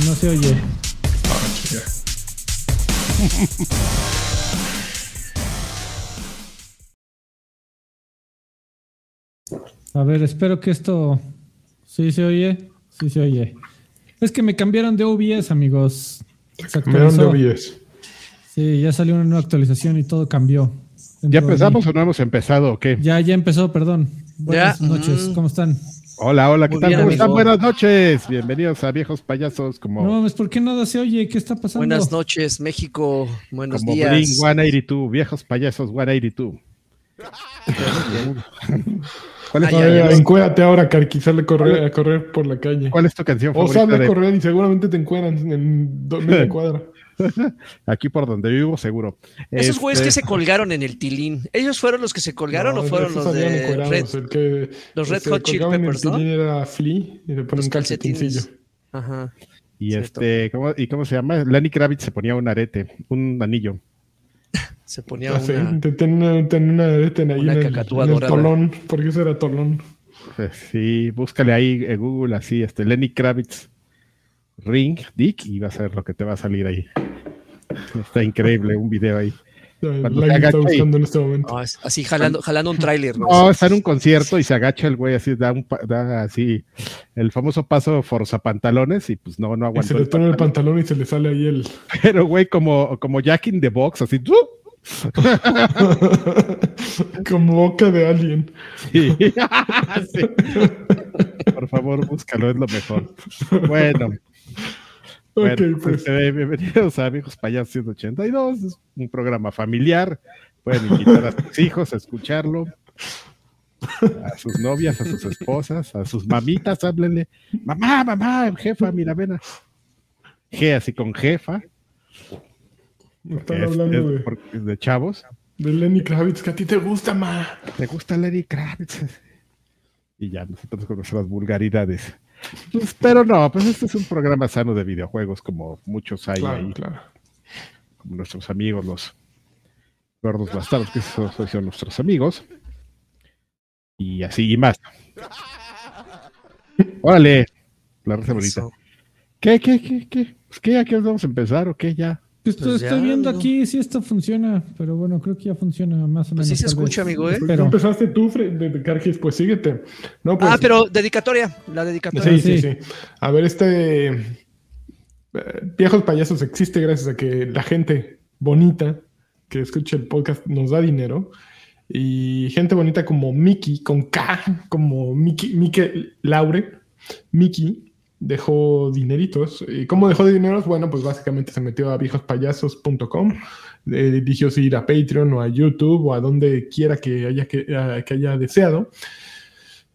Y no se oye. A ver, espero que esto. ¿Sí se oye? Sí se oye. Es que me cambiaron de OBS, amigos. Se Me dan de. OBS. Sí, ya salió una nueva actualización y todo cambió. ¿Ya empezamos o no hemos empezado o qué? Ya, ya empezó, perdón. Buenas Ya. noches, Mm. ¿cómo están? Hola, hola, ¿qué Muy tal? bien, ¿Cómo están? Buenas noches. Bienvenidos a Viejos Payasos como, No mames, ¿por qué nada se oye? ¿Qué está pasando? Buenas noches, México. Buenos como días. Blink 182, Viejos Payasos 182. ¿Cuál es, tu- ya, A ver, ya. encuérdate ahora, Karki, sale a correr, a correr por la calle. cuál es tu canción O favorita? sale a de- correr y seguramente te encuentran en media cuadra. Aquí por donde vivo, seguro. Esos güeyes Este, que se colgaron en el tilín. ¿Ellos fueron los que se colgaron No, o fueron los de Red? el que los Red Hot Chili en el Peppers, ¿no? tilín era Flea y le ponen un calcetincillo. Ajá. Y este, ¿cómo, ¿y cómo se llama? Lenny Kravitz se ponía un arete, un anillo. Se ponía Ah, sí, una. te- tenía una, tenía una arete ahí una en el, en el tolón, porque eso era tolón. Pues sí, búscale ahí en Google así, este, Lenny Kravitz Ring Dick y vas a ver lo que te va a salir ahí. Está increíble un video ahí. Cuando La se está agacha y- buscando en este momento. Ah, es- así jalando, jalando un tráiler. ¿no? No, está en un concierto y se agacha el güey así, da, un, da así el famoso paso forzapantalones y pues no, no y aguantó. se le toma el pantalón. y se le sale ahí el. Pero güey, como, como Jack in the Box, así. ¡tú! Como boca de. Sí. Sí. Por favor, búscalo, es lo mejor. Bueno, Bueno, pues. este, bienvenidos a Amigos Payasos 182. Es un programa familiar. Pueden invitar a sus hijos a escucharlo. A sus novias, a sus esposas, a sus mamitas, háblenle. Mamá, mamá, jefa, mira, ven. a-". G así con jefa. Están es- hablando es de chavos. de Lenny Kravitz, que a ti te gusta, ma. ¿Te gusta Lenny Kravitz? Y ya nosotros con nuestras vulgaridades. Pues, pero no, pues este es un programa sano de videojuegos, como muchos hay Claro, ahí, claro. como nuestros amigos, los gordos bastardos, que esos son nuestros amigos. Y así y más. Órale, la raza bonita. ¿Qué, qué, qué, qué? Pues, ¿qué? ¿A qué hora vamos a empezar o qué? Ya. Pues, Pues estoy ya, viendo amigo. aquí si esto funciona, pero bueno, creo que ya funciona más o menos. Pues sí se escucha, vez. amigo, ¿eh? Pero- tú empezaste tú, de, Kargis, pues síguete. No, pues, Ah, pero dedicatoria. La dedicatoria. Sí, sí, sí. sí. A ver, este. eh, Viejos payasos existe gracias a que la gente bonita que escucha el podcast nos da dinero. Y gente bonita como Mickey, con K, como Mickey, Mickey Laure, Mickey, dejó dineritos. ¿Y cómo dejó de dineros? Bueno, pues básicamente se metió a viejospayasos.com, eh, si ir a Patreon o a YouTube o a donde quiera que haya, que, a- que haya deseado.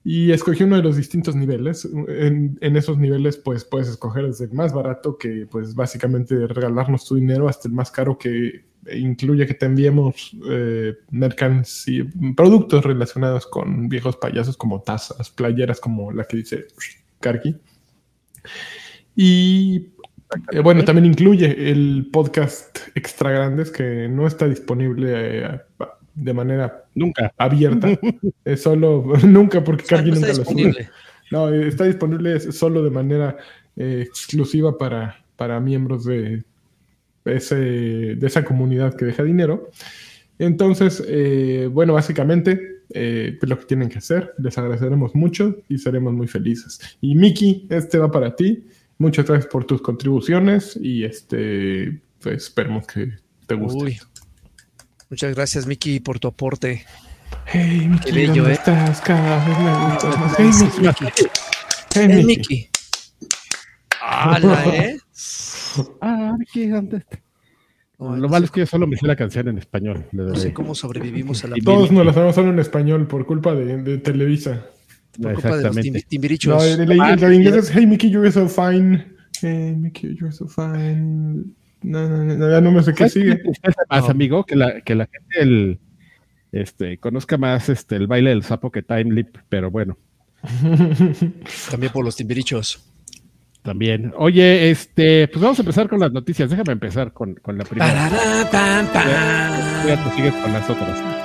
Y escogió uno de los distintos niveles. En, en esos niveles, pues puedes escoger desde el más barato, que pues básicamente regalarnos tu dinero, hasta el más caro que incluye que te enviemos eh, mercancía, productos relacionados con viejos payasos como tazas, playeras como la que dice Karki. Y eh, bueno, también incluye el podcast Extra Grandes que no está disponible eh, de manera Nunca. abierta. es solo, nunca porque está nunca lo sube. disponible. No, está disponible solo de manera eh, exclusiva para, para miembros de, ese, de esa comunidad que deja dinero. Entonces, eh, bueno, básicamente eh, pues lo que tienen que hacer, les agradeceremos mucho y seremos muy felices. Y Miki, este va para ti. Muchas gracias por tus contribuciones y este, pues esperemos que te guste. Uy. Muchas gracias, Miki, por tu aporte. Hey, Miki, bello, ¿dónde ¿eh? estás? Cada vez me gustas más. Hey, Miki. Miki. Hey, Miki. Miki. ¡Hala, eh! Ah, ¿qué? ¿Dónde está? No, Lo malo es que yo solo me sé la canción en español. No sé cómo sobrevivimos a la Y Todos nos las sabemos solo en español por culpa de, de Televisa. por culpa de los timbi- timbirichos. No, el, el- Ah, el inglés es Hey Mickey, you're so fine. Hey Mickey, you're so fine. No, no, no, ya no me sé qué ¿Sabes qué sigue. tristeza más, No. amigo? Que la, que la gente el, este, conozca más este, el baile del sapo que Time Leap, pero bueno, También por los timbirichos. También. Oye, este, pues vamos a empezar con las noticias. Déjame empezar con, con la primera. Parará, pam, pam. Ya sigues con las otras.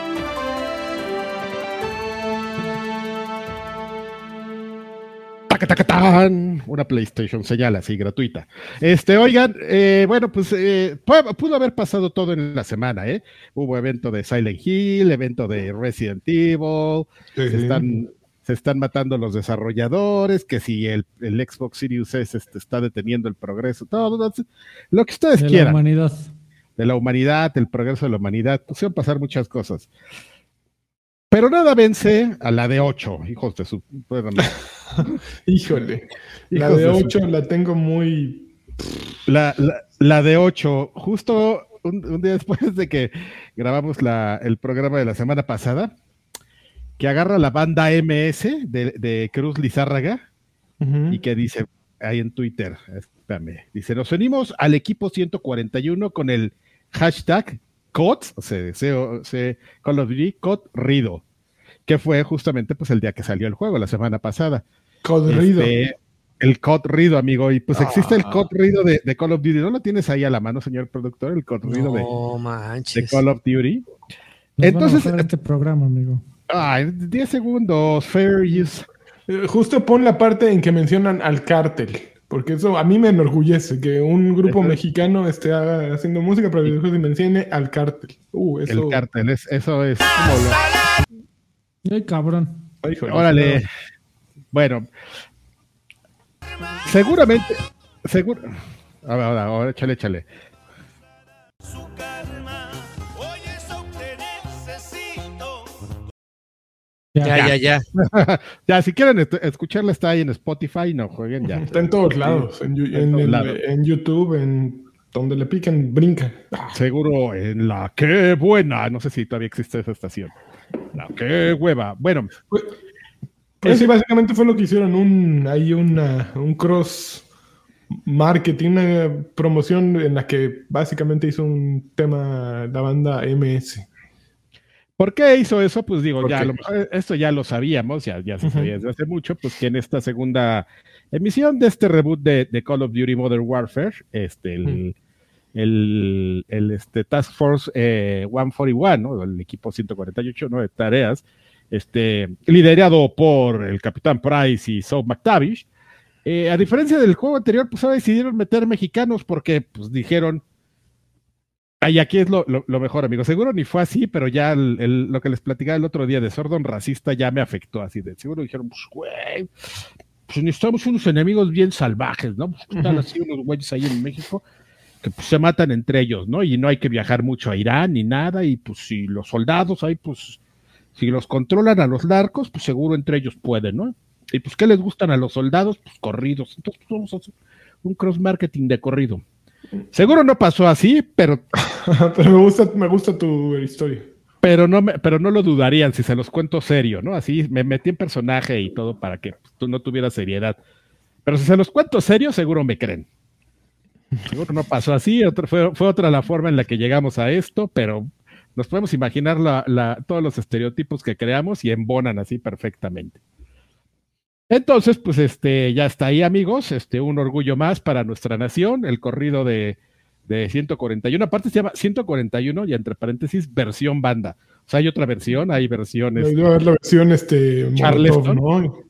¡Tacatacatán! Una PlayStation señal así gratuita. Este, oigan, eh, bueno, pues eh, pudo haber pasado todo en la semana, ¿eh? Hubo evento de Silent Hill, evento de Resident Evil, se, están, se están matando los desarrolladores, que si el, el Xbox Series S este, está deteniendo el progreso, todo, lo que ustedes de quieran. La humanidad. De la humanidad, el progreso de la humanidad, pusieron pasar muchas cosas. Pero nada vence a la de 8, hijos de su. Híjole. La de 8 la tengo muy. La, la, de 8, justo un, día después de que grabamos la, el programa de la semana pasada, que agarra la banda MS de, de Cruz Lizárraga y que dice ahí en Twitter, espérame, dice: Nos unimos al equipo 141 con el hashtag COD, o sea, C, Call of Duty, COD Rido, que fue justamente pues el día que salió el juego, la semana pasada. COD Rido. Este, el COD Rido, amigo, y pues existe el COD Rido de, Call of Duty, ¿no lo tienes ahí a la mano, señor productor? El COD Rido de, Call of Duty. Entonces, este programa, amigo. Ay, 10 segundos, fair use. Eh, justo pon la parte en que mencionan al cártel. Porque eso a mí me enorgullece que un grupo mexicano esté haciendo música para videojuegos y mencione al cártel. Uh, eso... El cártel, es, eso es Ay, cabrón. Órale. Bueno. Seguramente. Seguro. Ahora, ahora, ahora, échale, échale. Ya, ya, ya. Ya, si quieren escucharla, está ahí en Spotify, no jueguen ya. Está en todos lados, en, YouTube, en donde le piquen, brinca. Seguro en la qué buena, no sé si todavía existe esa estación. La qué hueva. Bueno. Pues, pues sí, básicamente fue lo que hicieron, un, hay una, un cross marketing, una promoción en la que básicamente hizo un tema la banda MS. ¿Por qué hizo eso? Pues digo, ya esto ya lo sabíamos, ya, ya se sabía desde hace mucho, pues que en esta segunda emisión de este reboot de, Call of Duty Modern Warfare, este, el, el, este, Task Force 141, eh, ¿no? el equipo 148 ¿no? de tareas, este, liderado por el Capitán Price y Saul McTavish, eh, a diferencia del juego anterior, pues ahora decidieron meter mexicanos porque pues dijeron, y aquí es lo, mejor, amigo. Seguro ni fue así, pero ya lo que les platicaba el otro día de Sordon racista ya me afectó así. De seguro dijeron, pues, güey, pues necesitamos unos enemigos bien salvajes, ¿no? Pues están así unos güeyes ahí en México que pues, se matan entre ellos, ¿no? Y no hay que viajar mucho a Irán ni nada. Y pues si los soldados ahí, pues, si los controlan a los narcos, pues seguro entre ellos pueden, ¿no? Y pues, ¿qué les gustan a los soldados? Pues corridos. Entonces, pues, vamos a hacer un cross marketing de corrido. Seguro no pasó así, pero. pero me gusta, me gusta tu historia. Pero no, me, pero no lo dudarían si se los cuento serio, ¿no? Así me metí en personaje y todo para que tú no tuvieras seriedad. Pero si se los cuento serio, seguro me creen. Seguro no pasó así, fue, fue, otra la forma en la que llegamos a esto, pero nos podemos imaginar la, todos los estereotipos que creamos y embonan así perfectamente. Entonces, pues este, ya está ahí, amigos. Este, un orgullo más para nuestra nación, el corrido de, de 141. Aparte se llama 141 y entre paréntesis, versión banda. O sea, hay otra versión, hay versiones. Debe haber la versión este, Charleston. ¿no?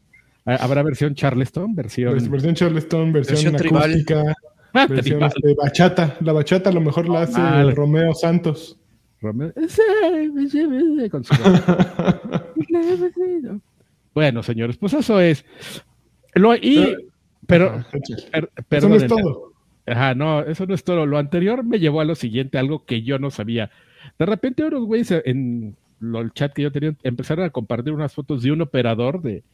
Habrá versión Charleston, versión. Versión Charleston, versión, acústica, ah, versión este, bachata. La bachata a lo mejor la hace Romeo Santos. Romeo. Con su... Bueno, señores, pues eso es. Lo, y, pero, eso no es todo. Ajá, no, eso no es todo. Lo anterior me llevó a lo siguiente, algo que yo no sabía. De repente unos güeyes en el chat que yo tenía empezaron a compartir unas fotos de un operador de,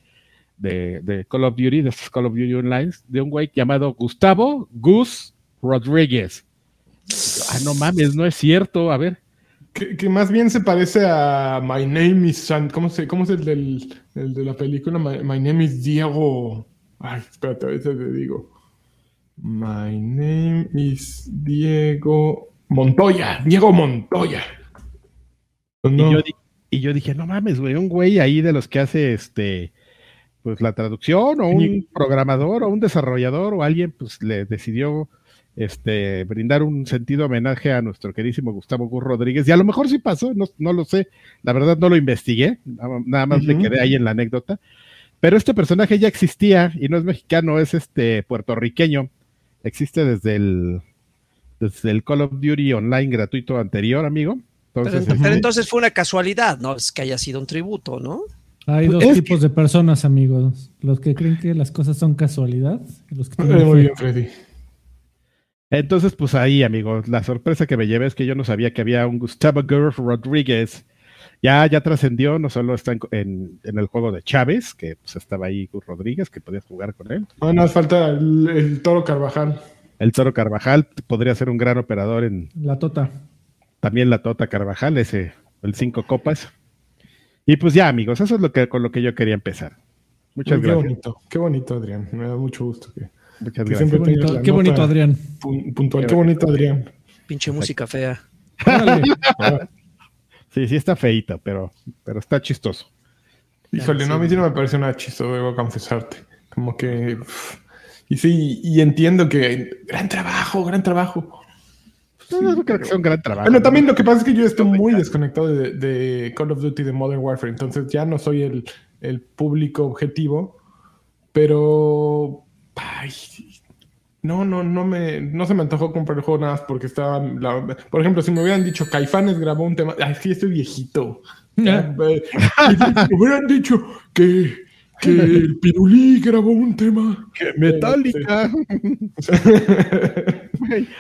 de, Call of Duty, de Call of Duty Online, de un güey llamado Gustavo Gus Rodríguez. Ah, no mames, no es cierto. A ver, que, más bien se parece a My Name is ¿Cómo, se, cómo es el, del, el de la película? My, Name is Diego. Ay, espérate, a veces te digo. My name is Diego Montoya. Diego Montoya. Y, yo, dije, no mames, güey, un güey ahí de los que hace este pues la traducción, o un programador, o un desarrollador, o alguien, pues le decidió este, brindar un sentido homenaje a nuestro queridísimo Gustavo Gur Rodríguez. Y a lo mejor sí pasó, no, lo sé, la verdad no lo investigué, nada más me quedé ahí en la anécdota. Pero este personaje ya existía y no es mexicano, es este puertorriqueño. Existe desde el, desde el Call of Duty Online gratuito anterior, amigo. Entonces, pero, pero entonces fue una casualidad, ¿no? Es que haya sido un tributo, ¿no? Hay dos Es tipos de personas, amigos. Los que creen que las cosas son casualidad. y Los que Eh, tienen Muy bien, Freddy. Entonces, pues ahí, amigos, la sorpresa que me llevé es que yo no sabía que había un Gustavo Gurf Rodríguez. Ya, ya trascendió, no solo está en, en- en el juego de Chávez, que pues estaba ahí Gus Rodríguez, que podías jugar con él. No, nos falta el, el Toro Carvajal. El Toro Carvajal podría ser un gran operador en La tota. también la Tota Carvajal, ese, el cinco copas. Y pues ya, amigos, eso es lo que con lo que yo quería empezar. Muchas qué gracias. bonito, qué bonito, Adrián. Me da mucho gusto que Muchas gracias. Qué bonito, qué Adrián. pun- puntual. Qué bonito, Adrián. Pinche música fea. Sí, sí está feito, pero, pero está chistoso. Híjole, no, a mí sí no me parece nada chistoso, debo confesarte. Como que. Y sí, y entiendo que. Gran trabajo, gran trabajo. No, no creo que sea un gran trabajo. Bueno, también lo que pasa es que yo estoy muy desconectado de, de Call of Duty de Modern Warfare, entonces ya no soy el, el público objetivo, pero. Ay, no, no, no me, no se me antojó comprar el juego nada más porque estaba. la- por ejemplo, si me hubieran dicho Caifanes grabó un tema. Ay, sí, estoy viejito. Eh, me hubieran dicho que, que el Pirulí grabó un tema. Que Metallica.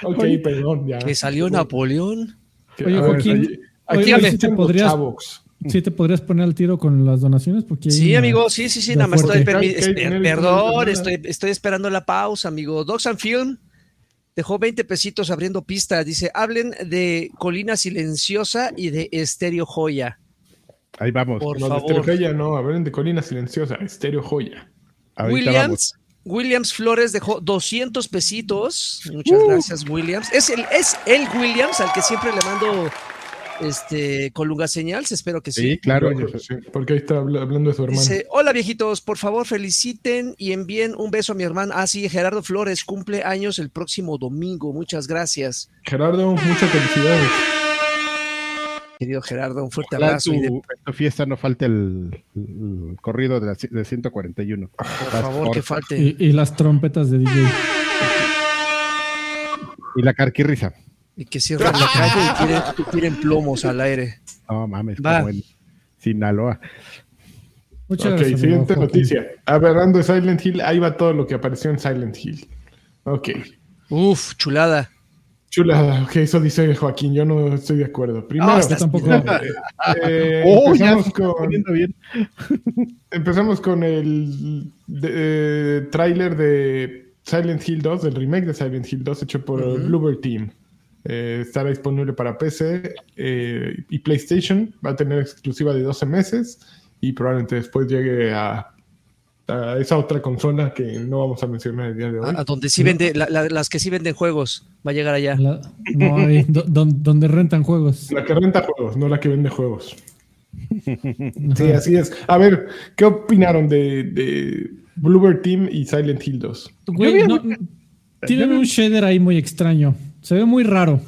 ok, perdón, ya. Que salió Napoleón. Oye, A ver, Joaquín, aquí- aquí oye, dígame. ¿sí te están los podrías. Sí te podrías poner al tiro con las donaciones? Porque Sí, una- amigo, sí, sí, sí, de nada más estoy, fuerte. permi- ¿Qué hay- qué hay esper- dinero? perdón, estoy, estoy esperando la pausa, amigo. Docs and Film dejó 20 pesitos abriendo pista. Dice, hablen de Colina Silenciosa y de Estéreo Joya. Ahí vamos. Por No, de favor. Estéreo Joya no, hablen de Colina Silenciosa, Estéreo Joya. Ahorita vamos. Williams, Williams Flores dejó 200 pesitos. Muchas Uh. gracias, Williams. Es el, es el Williams al que siempre le mando este Colunga Señals. Espero que sí. Sí, claro. Sí, porque ahí está habla- hablando de su hermano. Dice, hola viejitos, por favor feliciten y envíen un beso a mi hermano. Ah, sí, Gerardo Flores cumple años el próximo domingo. Muchas gracias, Gerardo, muchas felicidades. querido Gerardo. Un fuerte Ojalá abrazo tu, y de- en tu fiesta no falte el, el corrido de, la, de 141. por favor que falte. Y, y las trompetas de DJ. Y la carquirrisa. Y que cierren la calle y tiren, y tiren plomos al aire. No mames, Va. como en Sinaloa. Muchas ok, gracias. siguiente amigo noticia. Hablando de Silent Hill, ahí va todo lo que apareció en Silent Hill. Ok. Uf, chulada. Chulada, ok, eso dice Joaquín, yo no estoy de acuerdo. Primero, Ah, Yo estás- tampoco. eh, Oh, empezamos, con, bien. empezamos con el eh, tráiler de Silent Hill 2, del remake de Silent Hill 2 hecho por. Bluebird Team. Eh, estará disponible para PC eh, y PlayStation. Va a tener exclusiva de 12 meses y probablemente después llegue a, a esa otra consola que no vamos a mencionar el día de hoy. A, a donde sí vende, la- la- las que sí venden juegos. Va a llegar allá. La- no, ahí, do- don- donde rentan juegos. La que renta juegos, no la que vende juegos. Sí, así es. A ver, ¿qué opinaron de, de Bluebird Team y Silent Hill 2? Güey, no- tienen un shader ahí muy extraño. Se ve muy raro.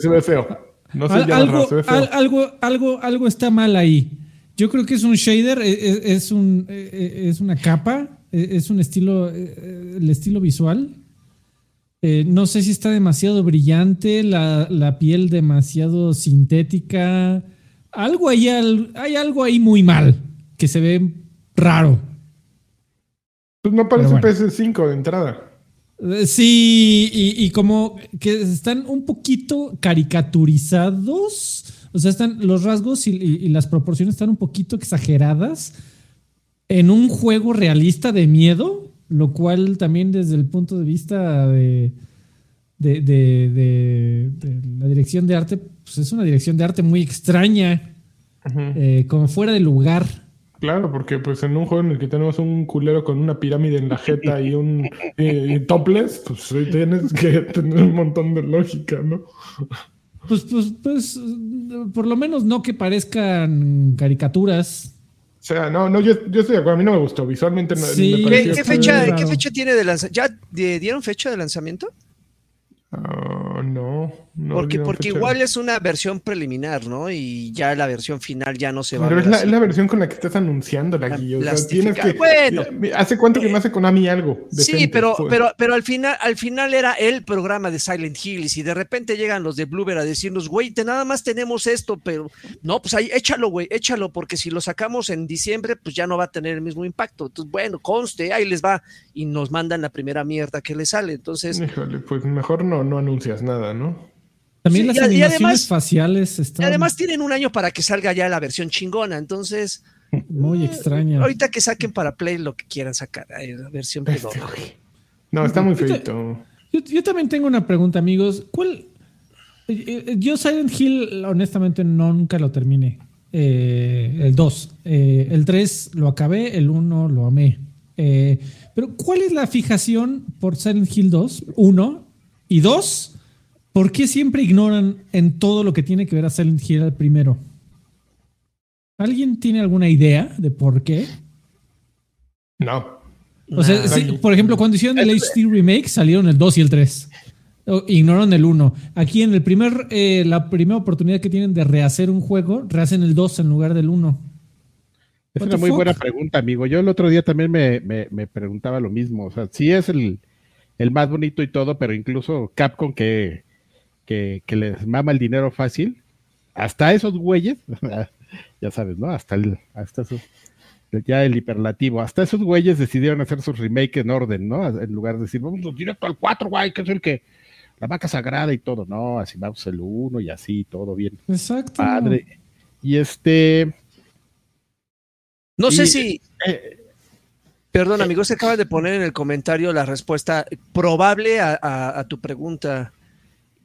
Se ve feo. No Al- llama algo, raro, se ve feo. al- algo, algo, algo está mal ahí. Yo creo que es un shader, e- e- es, un, e- es una capa, es un estilo, el estilo visual. Eh, no sé si está demasiado brillante, la, la piel demasiado sintética. Algo ahí, hay algo ahí muy mal, que se ve raro. Pues no parece Pero PS5 de entrada. Eh, Sí, y, y como que están un poquito caricaturizados. O sea, están los rasgos y, y- y las proporciones están un poquito exageradas en un juego realista de miedo, lo cual también desde el punto de vista de, de, de- de- de la dirección de arte, pues es una dirección de arte muy extraña, eh, como fuera de lugar. Claro, porque pues en un juego en el que tenemos un culero con una pirámide en la jeta y un y- y topless, pues tienes que tener un montón de lógica, ¿no? Pues, pues, pues, por lo menos no que parezcan caricaturas. O sea, no, no, yo, yo estoy de acuerdo. A mí no me gustó. Visualmente no Sí. me ¿Qué, fecha, ¿Qué fecha tiene de lanzamiento? ¿Ya dieron fecha de lanzamiento? No. no Porque, porque fecha. igual es una versión preliminar, ¿no? Y ya la versión final ya no se va Pero a es ver la, así. es la versión con la que estás anunciando la guía. O sea, plastifica- tienes que. Bueno. ¿Hace cuánto que no hace Konami algo? Sí, pero, pero, pero al final, al final era el programa de Silent Hill, y si de repente llegan los de Bluebird a decirnos, güey, te nada más tenemos esto, pero no, pues ahí échalo, güey, échalo, porque si lo sacamos en diciembre, pues ya no va a tener el mismo impacto. Entonces, bueno, conste, ahí les va, y nos mandan la primera mierda que les sale. Entonces, Híjole, pues mejor no, no anuncias nada, ¿no? También Sí, las y y animaciones además- faciales y están además tienen un año para que salga ya la versión chingona. Entonces, muy extrañas. ahorita que saquen para Play lo que quieran sacar, ahí, la versión Este, pedorra. güey. No, está muy Ahorita- feito. Yo, yo también tengo una pregunta, amigos. ¿Cuál? eh, eh, Yo Silent Hill, honestamente, no, nunca lo terminé. Eh, el 2. Eh, el 3 lo acabé, el 1 lo amé. Eh, pero, ¿cuál es la fijación por Silent Hill 2? Uno. Y dos, ¿por qué siempre ignoran en todo lo que tiene que ver a Silent Hill al primero? ¿Alguien tiene alguna idea de por qué? No. O sea, sí, por ejemplo, cuando hicieron el HD remake salieron el 2 y el 3. O- Ignoraron el 1. Aquí en el primer, eh, la primera oportunidad que tienen de rehacer un juego, rehacen el 2 en lugar del 1. Es una muy fuck? buena pregunta, amigo. Yo el otro día también me, me- me preguntaba lo mismo. O sea, sí es el, el más bonito y todo, pero incluso Capcom que, que, que les mama el dinero fácil, hasta esos güeyes, ya sabes, ¿no? Hasta el, hasta esos, ya el hiperlativo, hasta esos güeyes decidieron hacer sus remake en orden, ¿no? En lugar de decir, vamos directo al 4, güey, que es el que, la vaca sagrada y todo, no, así vamos el 1 y así, todo bien Exacto. padre. Y este, No sé si, eh, Perdón, amigo, se acaba de poner en el comentario la respuesta probable a, a- a tu pregunta,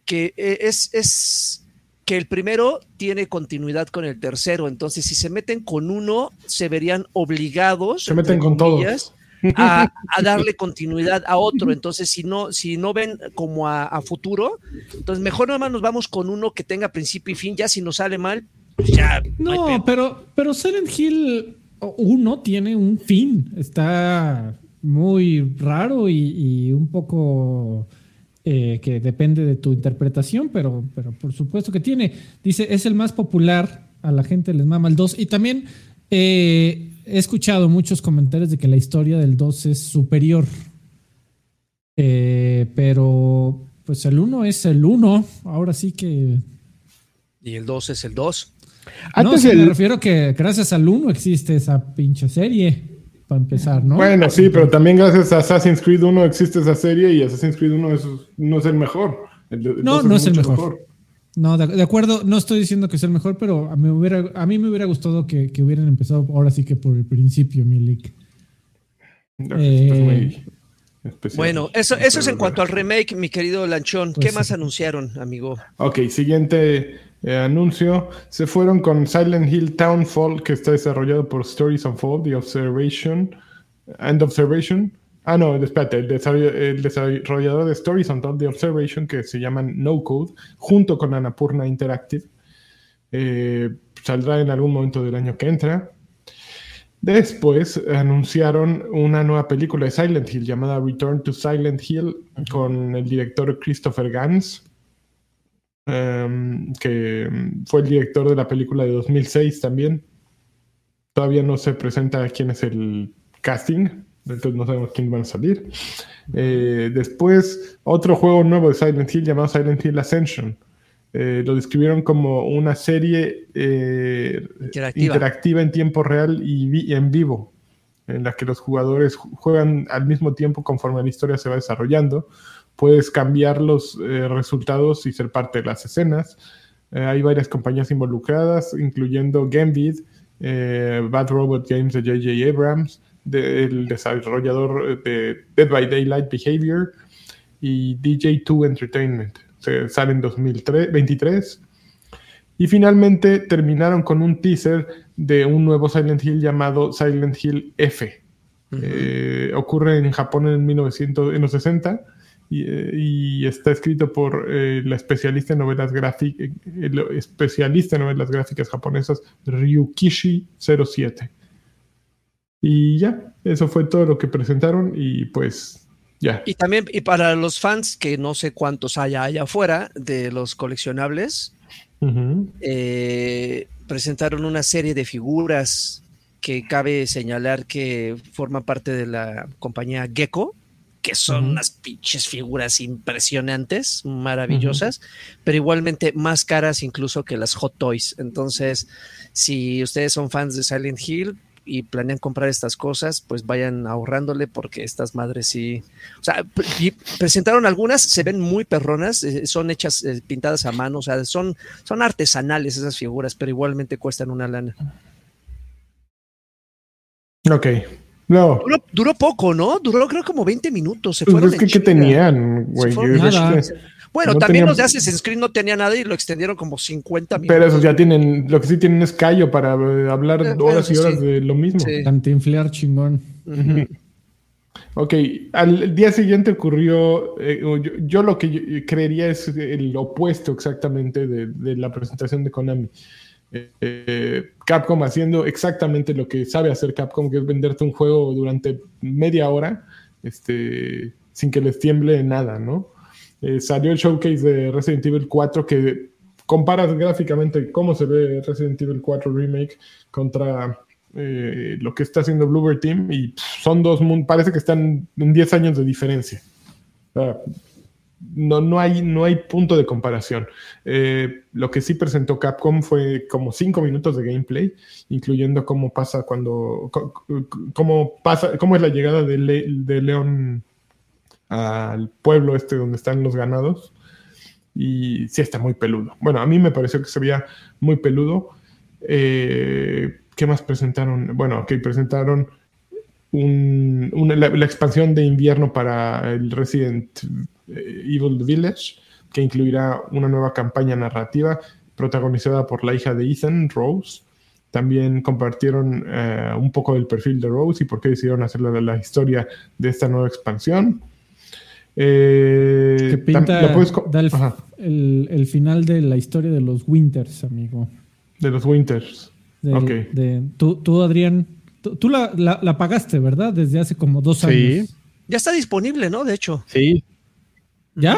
que eh, es, es que el primero tiene continuidad con el tercero, entonces si se meten con uno, se verían obligados Se meten con todos. A, a darle continuidad a otro. Entonces, si no, si no ven como a, a futuro, entonces mejor nada más nos vamos con uno que tenga principio y fin. Ya si nos sale mal, pues ya. no pero, pero Silent Hill 1 tiene un fin. Está muy raro y, y un poco eh, que depende de tu interpretación, pero, pero por supuesto que tiene. Dice, es el más popular, a la gente les mama el 2. Y también eh, he escuchado muchos comentarios de que la historia del 2 es superior. Eh, pero pues el 1 es el 1. Ahora sí que Y el 2 es el 2. Antes no, sí, el- me refiero que gracias al 1 existe esa pinche serie. Para empezar, ¿no? Bueno, sí, pero también gracias a Assassin's Creed 1 existe esa serie y Assassin's Creed 1 es- no es el mejor. El de- el No, no es el mejor. No, de, de acuerdo, no estoy diciendo que sea el mejor, pero a mí, me hubiera, a mí me hubiera gustado que, que hubieran empezado ahora sí que por el principio, Milik. Es Eh. Bueno, eso, eso es en cuanto al remake, mi querido Lanchón. Pues ¿Qué sí. más anunciaron, amigo? Ok, siguiente eh, anuncio. Se fueron con Silent Hill Townfall, que está desarrollado por Stories Unfold, The Observation, and Observation. Ah, no, espérate, el, desarroll- el desarrollador de Stories Untold, The Observation, que se llaman No Code, junto con Annapurna Interactive. Eh, saldrá en algún momento del año que entra. Después anunciaron una nueva película de Silent Hill llamada Return to Silent Hill con el director Christopher Gans, em, que fue el director de la película de 2006 también. Todavía no se presenta quién es el casting, entonces no sabemos quién van a salir. Eh, después, otro juego nuevo de Silent Hill llamado Silent Hill Ascension. Eh, lo describieron como una serie eh, Interactiva. interactiva en tiempo real y, vi- y en vivo, en la que los jugadores ju- juegan al mismo tiempo conforme la historia se va desarrollando. Puedes cambiar los eh, resultados y ser parte de las escenas. Eh, hay varias compañías involucradas, incluyendo Gambit, eh, Bad Robot Games de J.J. Abrams, de- el desarrollador de Dead by Daylight Behavior y DJ2 Entertainment. Se sale en 2023. Y finalmente terminaron con un teaser de un nuevo Silent Hill llamado Silent Hill F. Ocurre en Japón en 1900, en los 60 y, eh, y está escrito por eh, la especialista en novelas gráficas, el especialista en novelas gráficas japonesas Ryukishi 07. Y ya, eso fue todo lo que presentaron y pues Ya. Y también, y para los fans, que no sé cuántos haya allá afuera de los coleccionables, eh, presentaron una serie de figuras que cabe señalar que forman parte de la compañía Gecko, que son unas pinches figuras impresionantes, maravillosas, pero igualmente más caras incluso que las Hot Toys. Entonces, si ustedes son fans de Silent Hill y planean comprar estas cosas, pues vayan ahorrándole porque estas madres sí, o sea, y presentaron algunas, se ven muy perronas, eh, son hechas, eh, pintadas a mano, o sea, son, son artesanales esas figuras, pero igualmente cuestan una lana. Ok. No. Duró, duró poco, ¿no? Duró creo como 20 minutos. Se Pues fueron es que, en ¿qué tenían, güey? Bueno, No también tenían- los de Assassin's Creed no tenía nada y lo extendieron como 50 minutos. Pero esos ya tienen, lo que sí tienen es callo para eh, hablar Eh, horas y horas sí. de lo mismo. Sí. Cantinflear chingón. Ujú. Ok, al día siguiente ocurrió, eh, yo, yo lo que yo creería es el opuesto exactamente de, de la presentación de Konami. Eh, Capcom haciendo exactamente lo que sabe hacer Capcom, que es venderte un juego durante media hora, este, sin que les tiemble nada, ¿no? Eh, salió el showcase de Resident Evil 4 que comparas gráficamente cómo se ve Resident Evil 4 Remake contra eh, lo que está haciendo Bluebird Team y son dos parece que están en 10 años de diferencia. O sea, no, no, hay, no hay punto de comparación. Eh, lo que sí presentó Capcom fue como 5 minutos de gameplay, incluyendo cómo pasa cuando, cómo pasa, cómo es la llegada de, de León al pueblo este donde están los ganados. Y sí está muy peludo. Bueno, a mí me pareció que se veía muy peludo. Eh, ¿Qué más presentaron? Bueno, ok, presentaron un- una- la, la expansión de invierno para el Resident Evil Village, que incluirá una nueva campaña narrativa protagonizada por la hija de Ethan, Rose. También compartieron eh, un poco del perfil de Rose y por qué decidieron hacer la, la historia de esta nueva expansión. Eh, Que pinta la puedes co- da el, Ajá, el- el final de la historia de los Winters, amigo. de los Winters. Del- Ok. de- tú, tú, Adrián, tú, la, la- la pagaste, ¿verdad? Desde hace como dos Sí. años. Ya está disponible, ¿no? De hecho. Sí, ¿Ya?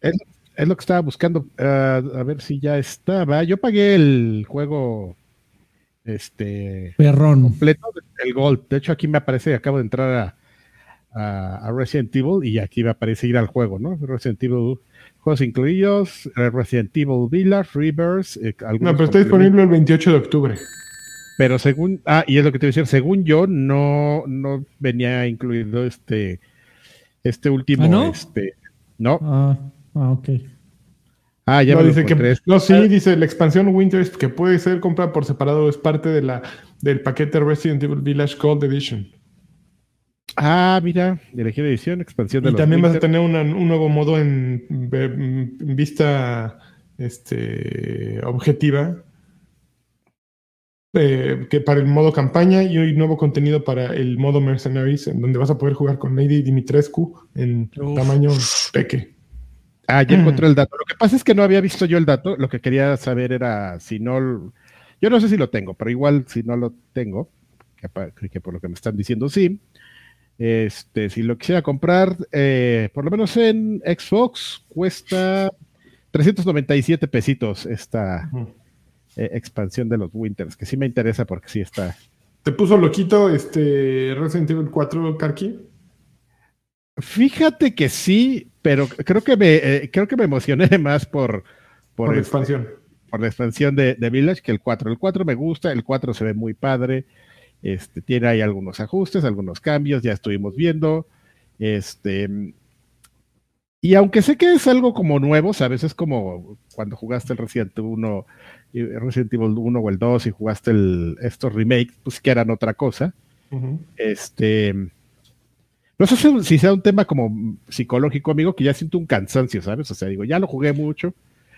es, es lo que estaba buscando. ah, a ver si ya estaba. Yo pagué el juego este Perrón. completo, el Gold. De hecho, aquí me aparece, acabo de entrar a, a- a Resident Evil y aquí me aparece ir al juego, ¿no? Resident Evil, juegos incluidos, eh, Resident Evil Village, Rivers, eh, algunos No, pero está disponible el 28 de octubre. Pero según, ah, y es lo que te iba a decir, según yo, no, no venía incluido este, este último, ¿Ah, no? este, no, Ah, ah, ok. ah, ya no, me lo dice que, no, sí, dice la expansión Winters que puede ser comprada por separado, es parte de la, del paquete Resident Evil Village Gold Edition. Ah, mira, elegir edición, expansión de Y los también vas a tener una- un nuevo modo en, en vista este, objetiva. Eh, que para el modo campaña y un nuevo contenido para el modo Mercenaries, en donde vas a poder jugar con Lady Dimitrescu en Uf. tamaño peque. Ah, ya Mm. encontré el dato. Lo que pasa es que no había visto yo el dato. Lo que quería saber era si no. Yo no sé si lo tengo, pero igual si no lo tengo, que, que por lo que me están diciendo sí. Este, si lo quisiera comprar, eh, por lo menos en Xbox, cuesta 397 pesitos esta. Eh, expansión de los Winters, que sí me interesa porque sí está. ¿Te puso loquito este Resident Evil 4, Karki? Fíjate que sí, pero creo que me, eh, creo que me emocioné más por, por, Por la este, expansión. por la expansión de, de Village que el 4. El 4 me gusta, el 4 se ve muy padre, este, tiene ahí algunos ajustes, algunos cambios, ya estuvimos viendo. Este, y aunque sé que es algo como nuevo, ¿sabes? Es como cuando jugaste el Resident 1, y- Resident Evil 1 o el 2 y jugaste el, estos remakes, pues que eran otra cosa. Ujú. Este. No sé si- si sea un tema como psicológico, amigo, que ya siento un cansancio, ¿sabes? O sea, digo, ya lo jugué mucho,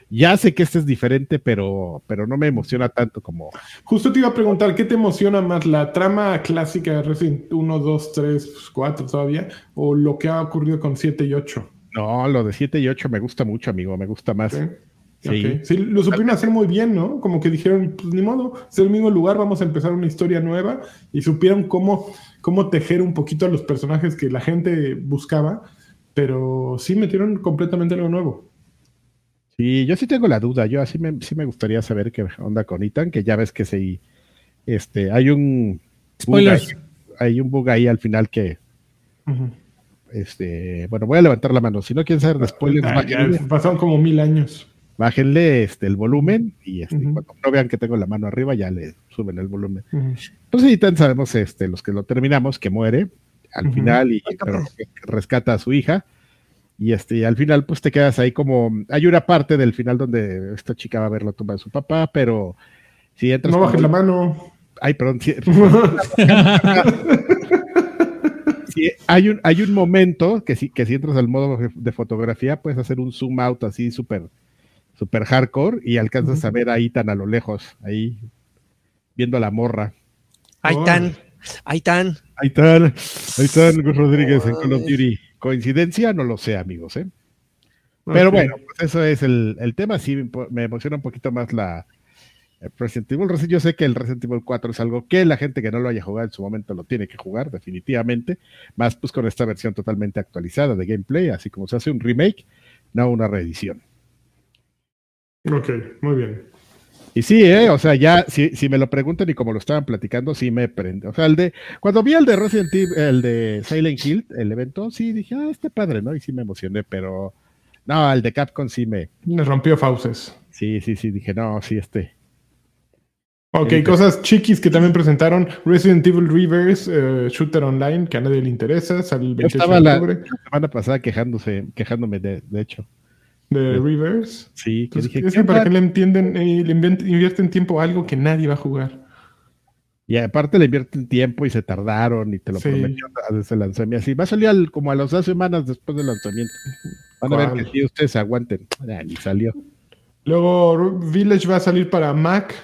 ya sé que este es diferente, pero, pero no me emociona tanto como. Justo te iba a preguntar, ¿qué te emociona más? ¿La trama clásica de Resident 1, 2, 3, 4 todavía? ¿O lo que ha ocurrido con 7 y 8? No, lo de 7 y 8 me gusta mucho, amigo, me gusta más. ¿Sí? Sí. Sí, lo supieron hacer muy bien, ¿no? Como que dijeron, pues ni modo, es el mismo lugar, vamos a empezar una historia nueva y supieron cómo, cómo tejer un poquito a los personajes que la gente buscaba, pero sí metieron completamente algo nuevo. Sí, yo sí tengo la duda. Yo así me, sí me gustaría saber qué onda con Ethan, que ya ves que se, este, hay un bug ahí, Spoilers. hay un bug ahí al final que, este, bueno, voy a levantar la mano. Si no quieren saber de spoilers, Ah, ya, pasaron como mil años. Bájenle, este, el volumen y este, cuando no vean que tengo la mano arriba, ya le suben el volumen. Entonces, Ethan sabemos, este, los que lo terminamos, que muere al final y pero rescata a su hija. Y este, y al final, pues te quedas ahí como. Hay una parte del final donde esta chica va a ver la tumba de su papá, pero si entras. No bajen la mano. Ay, perdón. sí- sí, hay, un, hay un momento que si, que si entras al modo de fotografía, puedes hacer un zoom out así súper super hardcore y alcanzas a ver ahí tan a lo lejos, ahí viendo a la morra. Ahí tan, ahí tan. Ahí están, ahí están Gus Rodríguez en Call of Duty. ¿Coincidencia? No lo sé, amigos, ¿eh? Pero bueno, pues eso es el, el tema. Sí, me emociona un poquito más la el Resident Evil. Yo sé que el Resident Evil 4 es algo que la gente que no lo haya jugado en su momento lo tiene que jugar, definitivamente. Más pues con esta versión totalmente actualizada de gameplay, así como se hace un remake, no una reedición. Ok, muy bien. Y sí, ¿eh? o sea, ya, si, si me lo preguntan y como lo estaban platicando, sí me prende. O sea, el de, cuando vi el de Resident Evil, el de Silent Hill, el evento, sí dije, ah, este padre, ¿no? Y sí me emocioné, pero no, el de Capcom sí me, Me rompió fauces. sí, sí, sí, dije, no, sí, este. Ok, Sí, cosas chiquis que también presentaron. Resident Evil Reverse, eh, Shooter Online, que a nadie le interesa, sale el Yo 28 estaba de la, octubre. la semana pasada quejándose, quejándome de, de hecho. De. Reverse. Sí, que Pues, dije, es ¿qué que para qué le entienden, eh, le invierten tiempo a algo que nadie va a jugar. Y aparte le invierten tiempo y se tardaron y te lo Sí. prometieron desde el lanzamiento. Así va a salir al- como a las dos semanas después del lanzamiento. Van a ver ¿Cuál? que sí, ustedes aguanten. Ah, ni salió. Luego Village va a salir para Mac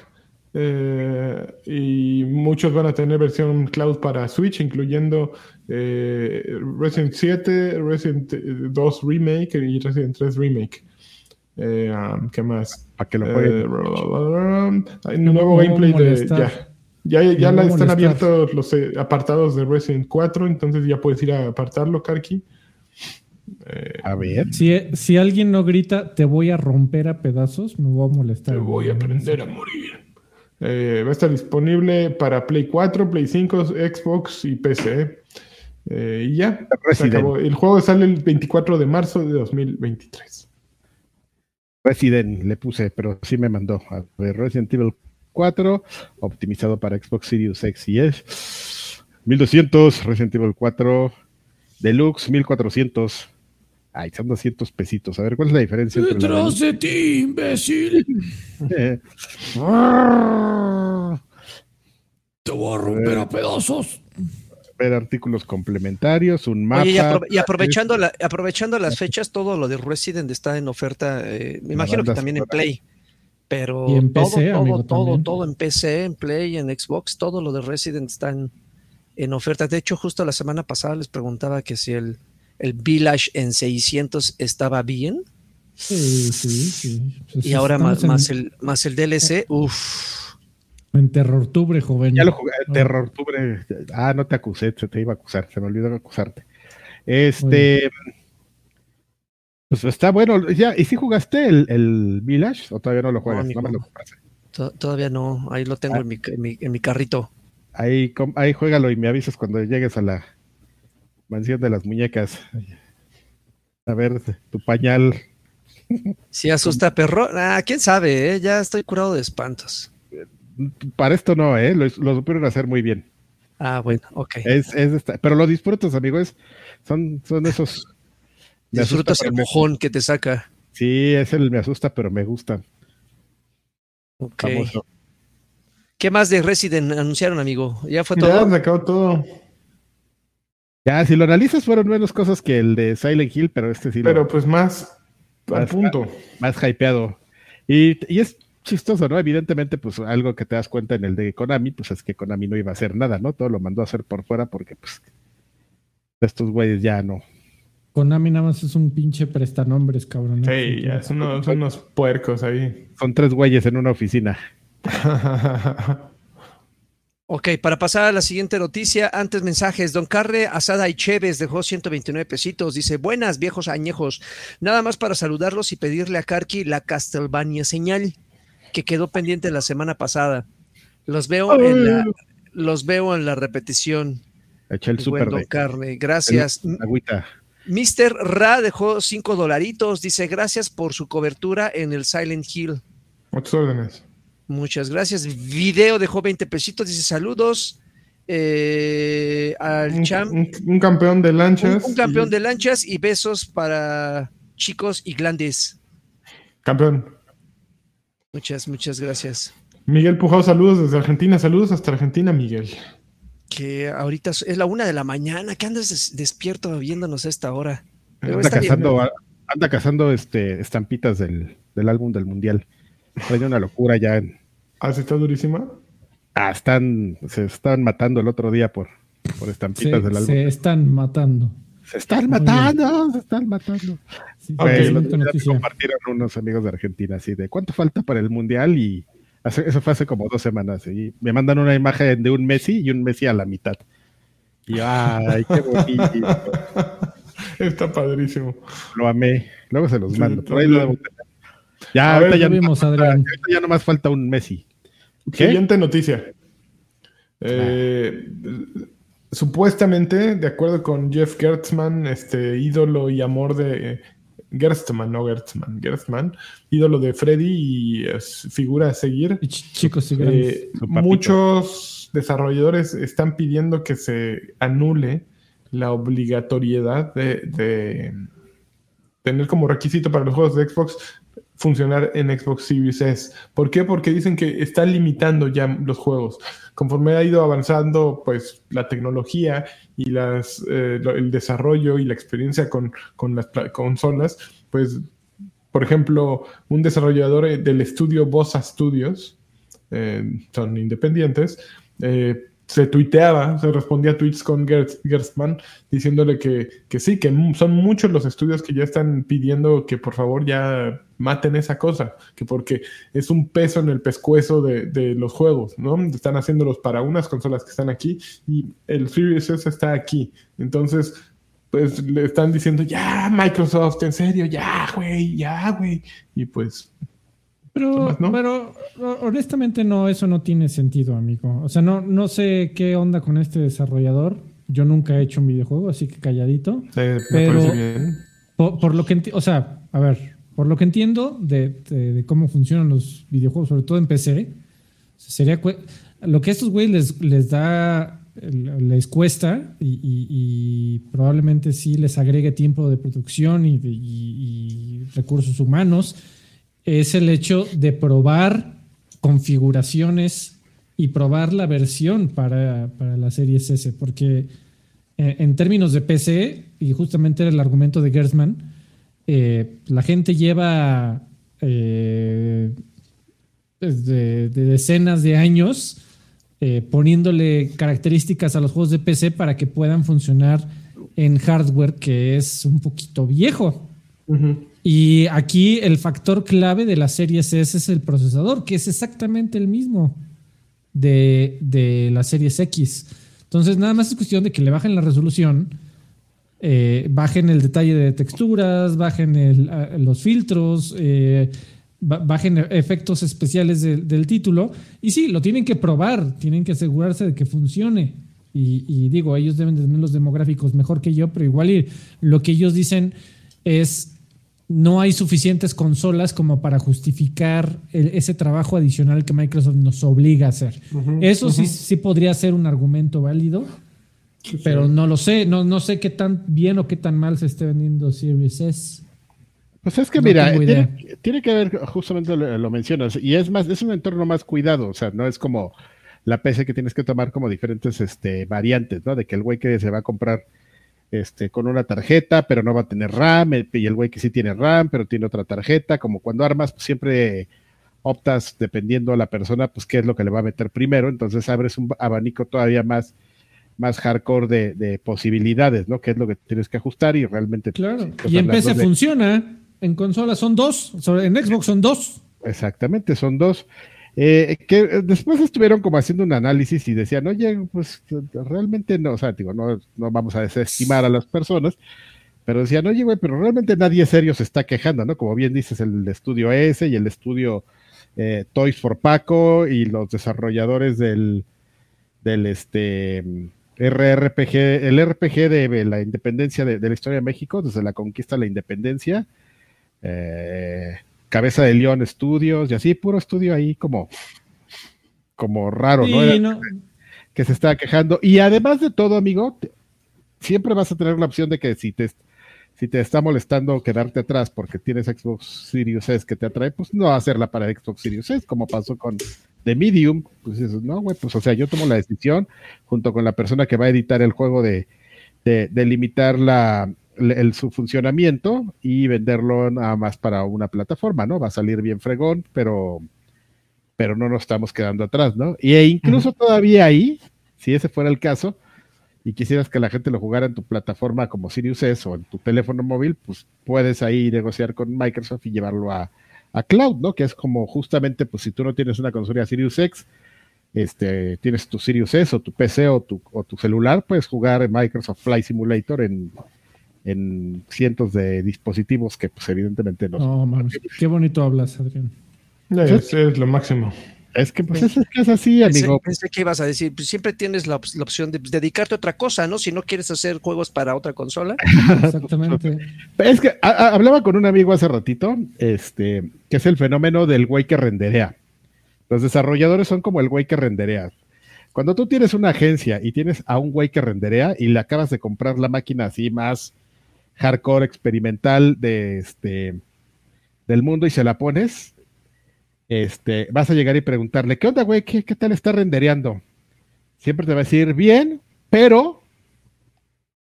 eh, y muchos van a tener versión cloud para Switch, incluyendo eh, Resident 7, Resident eh, 2 Remake y Resident 3 Remake. Eh, um, ¿Qué más? Para que lo Eh, jueguen. hay un nuevo me gameplay de... Ya, ya, ya No la me están abiertos los eh, apartados de Resident 4, entonces ya puedes ir a apartarlo, Karki. Eh, A ver. Si, si alguien no grita, te voy a romper a pedazos, me voy a molestar. Te voy a aprender a morir. Eh, va a estar disponible para Play 4, Play 5, Xbox y PC. Eh, y ya, se acabó. El juego sale el 24 de marzo de 2023. Resident le puse, pero sí me mandó. A ver, Resident Evil 4, optimizado para Xbox Series X y es 1200. Resident Evil 4 Deluxe 1400. Ay, son 200 pesitos. A ver, ¿cuál es la diferencia entre la Detrás de ti, imbécil. Eh, Te voy a romper a pedazos. ver artículos complementarios, un mapa. Oye, y, aprove- y aprovechando, la- aprovechando las fechas, todo lo de Resident está en oferta, eh, me La imagino que también en. Play. Pero Y en todo, PC, todo, amigo, todo, también. todo en PC, en Play, en Xbox, todo lo de Resident está en, en oferta. De hecho, justo la semana pasada les preguntaba que si el, el Village en 600 estaba bien. Sí, sí, sí. Pues Y ahora más, el, más el DLC, uff. en Terrortubre, joven. Ya lo jugué, Terror Octubre. Ah, no te acusé, se te iba a acusar, se me olvidó acusarte. Este. Pues está bueno. Ya, ¿y si jugaste el, el Village o todavía no lo juegas? No, amigo. lo compraste. Todavía no, ahí lo tengo Ah. en, mi, en, mi, en mi carrito. Ahí, ahí juégalo y me avisas cuando llegues a la mansión de las muñecas. A ver, tu pañal. Si asusta perro, ah, quién sabe, eh? ya estoy curado de espantos. Para esto no, ¿eh? Lo, lo supieron hacer muy bien. Ah, bueno, ok. Es, es esta- pero lo disfrutas, amigos. son, son esos. me Disfrutas el me- mojón que te saca. Sí, es el me asusta, pero me gusta. Ok. Famoso. ¿Qué más de Resident anunciaron, amigo? ¿Ya fue Ya todo? se acabó todo. Ya, si lo analizas, fueron menos cosas que el de Silent Hill, pero este sí Pero lo pues más al Más- punto. más hypeado. Y, y es chistoso, ¿no? Evidentemente, pues algo que te das cuenta en el de Konami, pues es que Konami no iba a hacer nada, ¿no? Todo lo mandó a hacer por fuera porque, pues, estos güeyes ya no. Konami nada más es un pinche prestanombres, cabrón. Sí, ya son unos, son unos puercos ahí. Son tres güeyes en una oficina. Ok, para pasar a la siguiente noticia, antes mensajes. Don Carre Asada y Chévez dejó 129 pesitos. Dice, buenas, viejos añejos. Nada más para saludarlos y pedirle a Karki la Castlevania señal que quedó pendiente la semana pasada. Los veo en la, los veo en la repetición. Eché el super Don gracias. el- agüita. Mr. Ra dejó 5 dolaritos. Dice, gracias por su cobertura en el Silent Hill. Muchas órdenes. Muchas gracias. Video dejó 20 pesitos. Dice, saludos. eh, al Un, champ. un- un campeón de lanchas. un campeón y- de lanchas y besos para chicos y grandes. Campeón. Muchas, muchas gracias. Miguel Pujao, saludos desde Argentina. Saludos hasta Argentina, Miguel. Que ahorita es la una de la mañana. que andas des- despierto viéndonos a esta hora? Anda cazando, anda cazando este, estampitas del, del álbum del mundial. Trae una locura ya. en- ¿Ah, sí está durísima? Ah, están, se están matando el otro día por, por Se, estampitas del álbum. se están matando. Se están Muy matando, se están matando. Sí, Ok, Güey, el excelente otro día me noticia. compartieron unos amigos de Argentina así de cuánto falta para el mundial y hace- eso fue hace como dos semanas y me mandan una imagen de un Messi y un Messi a la mitad. Y ay, qué bonito, Está padrísimo. lo amé. Luego se los Sí, mando. Por ahí lo también. debo tener. Ya, A ahorita ver, ya, no vimos, más falta- Adrián. ahorita ya nomás falta un Messi. ¿Qué? Siguiente noticia. Eh, Supuestamente, de acuerdo con Jeff Gertzman, este ídolo y amor de eh, Gerstmann, no Gertzman, Gerstmann, ídolo de Freddy y es figura a seguir. Y ch- Chicos y grandes. Eh, muchos desarrolladores están pidiendo que se anule la obligatoriedad de, de tener como requisito para los juegos de Xbox funcionar en Xbox Series S. ¿Por qué? Porque dicen que está limitando ya los juegos. Conforme ha ido avanzando pues la tecnología y las, eh, el desarrollo y la experiencia con, con las consolas, pues por ejemplo, un desarrollador eh, del estudio Bossa Studios, eh, son independientes, eh, se tuiteaba, se respondía a tweets con Gerst- Gerstmann diciéndole que, que sí, que son muchos los estudios que ya están pidiendo que por favor ya maten esa cosa, que porque es un peso en el pescuezo de, de los juegos, ¿no? Están haciéndolos para unas consolas que están aquí y el Series S está aquí. Entonces, pues le están diciendo, ya, Microsoft, en serio, ya, güey, ya, güey. Y pues, Pero, ¿no? pero ho- honestamente no, eso no tiene sentido, amigo. O sea, no, no sé qué onda con este desarrollador. Yo nunca he hecho un videojuego, así que calladito. eh, me Pero- parece bien. Por, por lo que o sea, a ver, por lo que entiendo de, de- de cómo funcionan los videojuegos, sobre todo en PC, sería lo que a estos güeyes les, les da, les cuesta y, y- y probablemente sí les agregue tiempo de producción y- y recursos humanos, es el hecho de probar configuraciones y probar la versión para, para la serie S, porque eh, en términos de PC, y justamente era el argumento de Gersman, eh, la gente lleva eh, de, de decenas de años poniéndole características a los juegos de PC para que puedan funcionar en hardware que es un poquito viejo. Y aquí el factor clave de la serie S es el procesador, que es exactamente el mismo de, de la serie X. Entonces, nada más es cuestión de que le bajen la resolución, eh, bajen el detalle de texturas, bajen el- a- los filtros, eh, ba- bajen efectos especiales de- del título. Y sí, lo tienen que probar, tienen que asegurarse de que funcione. Y, digo, ellos deben de tener los demográficos mejor que yo, pero igual lo que ellos dicen es no hay suficientes consolas como para justificar el- ese trabajo adicional que Microsoft nos obliga a hacer. Eso sí, sí podría ser un argumento válido, Sí, sí. pero no lo sé. No, no sé qué tan bien o qué tan mal se esté vendiendo Series S. Pues es que No mira, tiene que ver, justamente lo, lo mencionas, y es más, es un entorno más cuidado, o sea, no es como la PC que tienes que tomar como diferentes este, variantes, ¿no? De que el güey que se va a comprar este, con una tarjeta, pero no va a tener RAM, y el güey que sí tiene RAM, pero tiene otra tarjeta, como cuando armas, pues siempre optas, dependiendo a la persona, pues qué es lo que le va a meter primero, entonces abres un abanico todavía más más hardcore de, de, posibilidades, ¿no? Que es lo que tienes que ajustar y realmente. Claro. y en PC funciona, en consolas son dos, en Xbox son dos. Exactamente, son dos. Eh, que después estuvieron como haciendo un análisis y decían, oye, pues realmente no, o sea, digo, no, no vamos a desestimar a las personas, pero decían, oye, güey, pero realmente nadie serio se está quejando, ¿no? Como bien dices, el estudio S y el estudio eh, Toys for Paco y los desarrolladores del, del este RRPG, el RPG de la independencia de, la historia de México, desde la conquista de la independencia, eh, Cabeza de León Studios y así, puro estudio ahí como, como raro, ¿no? Que se está quejando. Y además de todo, amigo, siempre vas a tener la opción de que si te, si te está molestando quedarte atrás porque tienes Xbox Series S que te atrae, pues no hacerla para Xbox Series S, como pasó con The Medium. Pues dices, no, güey, pues o sea, yo tomo la decisión junto con la persona que va a editar el juego de, de, limitar la, el, su funcionamiento y venderlo nada más para una plataforma, ¿no? Va a salir bien fregón, pero, pero no nos estamos quedando atrás, ¿no? Y e incluso todavía ahí, si ese fuera el caso, y quisieras que la gente lo jugara en tu plataforma como Sirius S o en tu teléfono móvil, pues puedes ahí negociar con Microsoft y llevarlo a, cloud, ¿no? Que es como justamente, pues si tú no tienes una consola Sirius X, este, tienes tu Sirius S o tu PC o tu, o tu celular, puedes jugar en Microsoft Flight Simulator en, en cientos de dispositivos que pues evidentemente no. No, man, qué bonito hablas, Adrián. Es, es lo máximo. Es que pues es, es así, amigo. Pensé, que ibas a decir, pues siempre tienes la, opción de pues, dedicarte a otra cosa, ¿no? Si no quieres hacer juegos para otra consola. Exactamente. es que hablaba con un amigo hace ratito, este, que es el fenómeno del güey que renderea. Los desarrolladores son como el güey que renderea. Cuando tú tienes una agencia y tienes a un güey que renderea y le acabas de comprar la máquina así más hardcore experimental de este del mundo y se la pones, este, vas a llegar y preguntarle, ¿qué onda, güey? ¿Qué, tal está rendereando? Siempre te va a decir, bien, pero,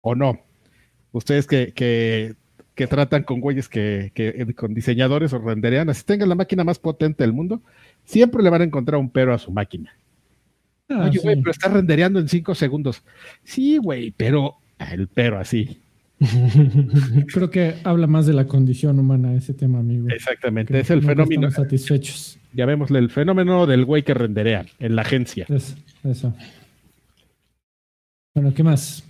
o no. Ustedes que, que, tratan con güeyes que, que, con diseñadores o renderean, así tengan la máquina más potente del mundo, siempre le van a encontrar un pero a su máquina. Ah, Oye, güey, pero está rendereando en cinco segundos. Sí, güey, pero el pero así. Creo que habla más de la condición humana ese tema, amigo. Exactamente, es el fenómeno. satisfechos. Llamémosle el fenómeno del güey que renderea en la agencia. Eso, Bueno, ¿qué más?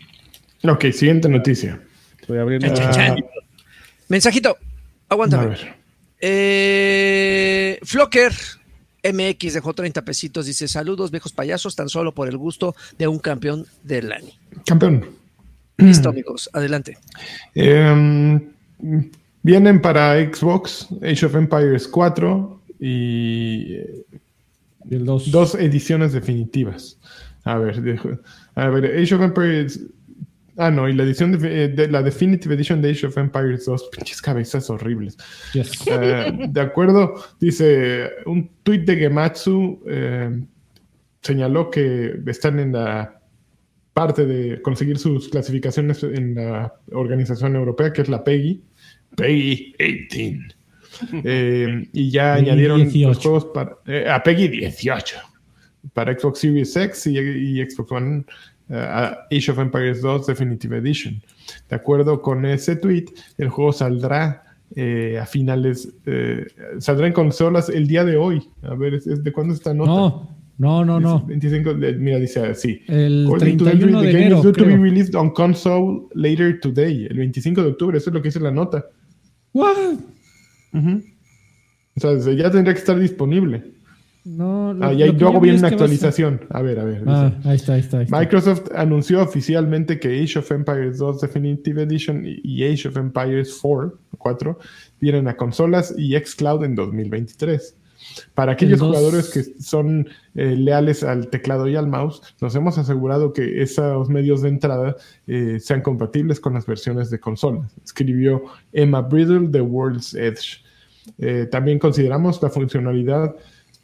Ok, siguiente noticia. Estoy abriendo. Mensajito. Aguántame. Eh, Flocker MX dejó 30 pesitos. Dice: Saludos, viejos payasos, tan solo por el gusto de un campeón del año. Campeón. Listo, amigos, adelante. Em, vienen para Xbox, Age of Empires 4 y, dos. ediciones definitivas. A ver, a ver, Age of Empires. Ah, no, y la edición de, la Definitive Edition de Age of Empires 2, pinches cabezas horribles. Eh, de acuerdo, dice un tweet de Gematsu eh, señaló que están en la parte de conseguir sus clasificaciones en la organización europea, que es la PEGI. PEGI 18. Eh, y ya añadieron los juegos para, eh, a PEGI 18 para Xbox Series X y, Xbox One uh, Age of Empires 2 Definitive Edition. De acuerdo con ese tweet, el juego saldrá a finales, saldrá en consolas el día de hoy. A ver, ¿de cuándo está nota? No, no, no, no. 25, mira, dice así. El 31 de enero, due to be released on console later today. El 25 de octubre, eso es lo que dice la nota. What? O sea, ya tendría que estar disponible. No, lo, ah, y luego viene una actualización. A... ver, a ver. Ah, ahí, está, ahí, está, Microsoft anunció oficialmente que Age of Empires 2 Definitive Edition y Age of Empires 4, 4 vienen a consolas y xCloud en 2023. Para aquellos jugadores que son eh, leales al teclado y al mouse, nos hemos asegurado que esos medios de entrada eh, sean compatibles con las versiones de consolas, escribió Emma Bridle de World's Edge. Eh, también consideramos la funcionalidad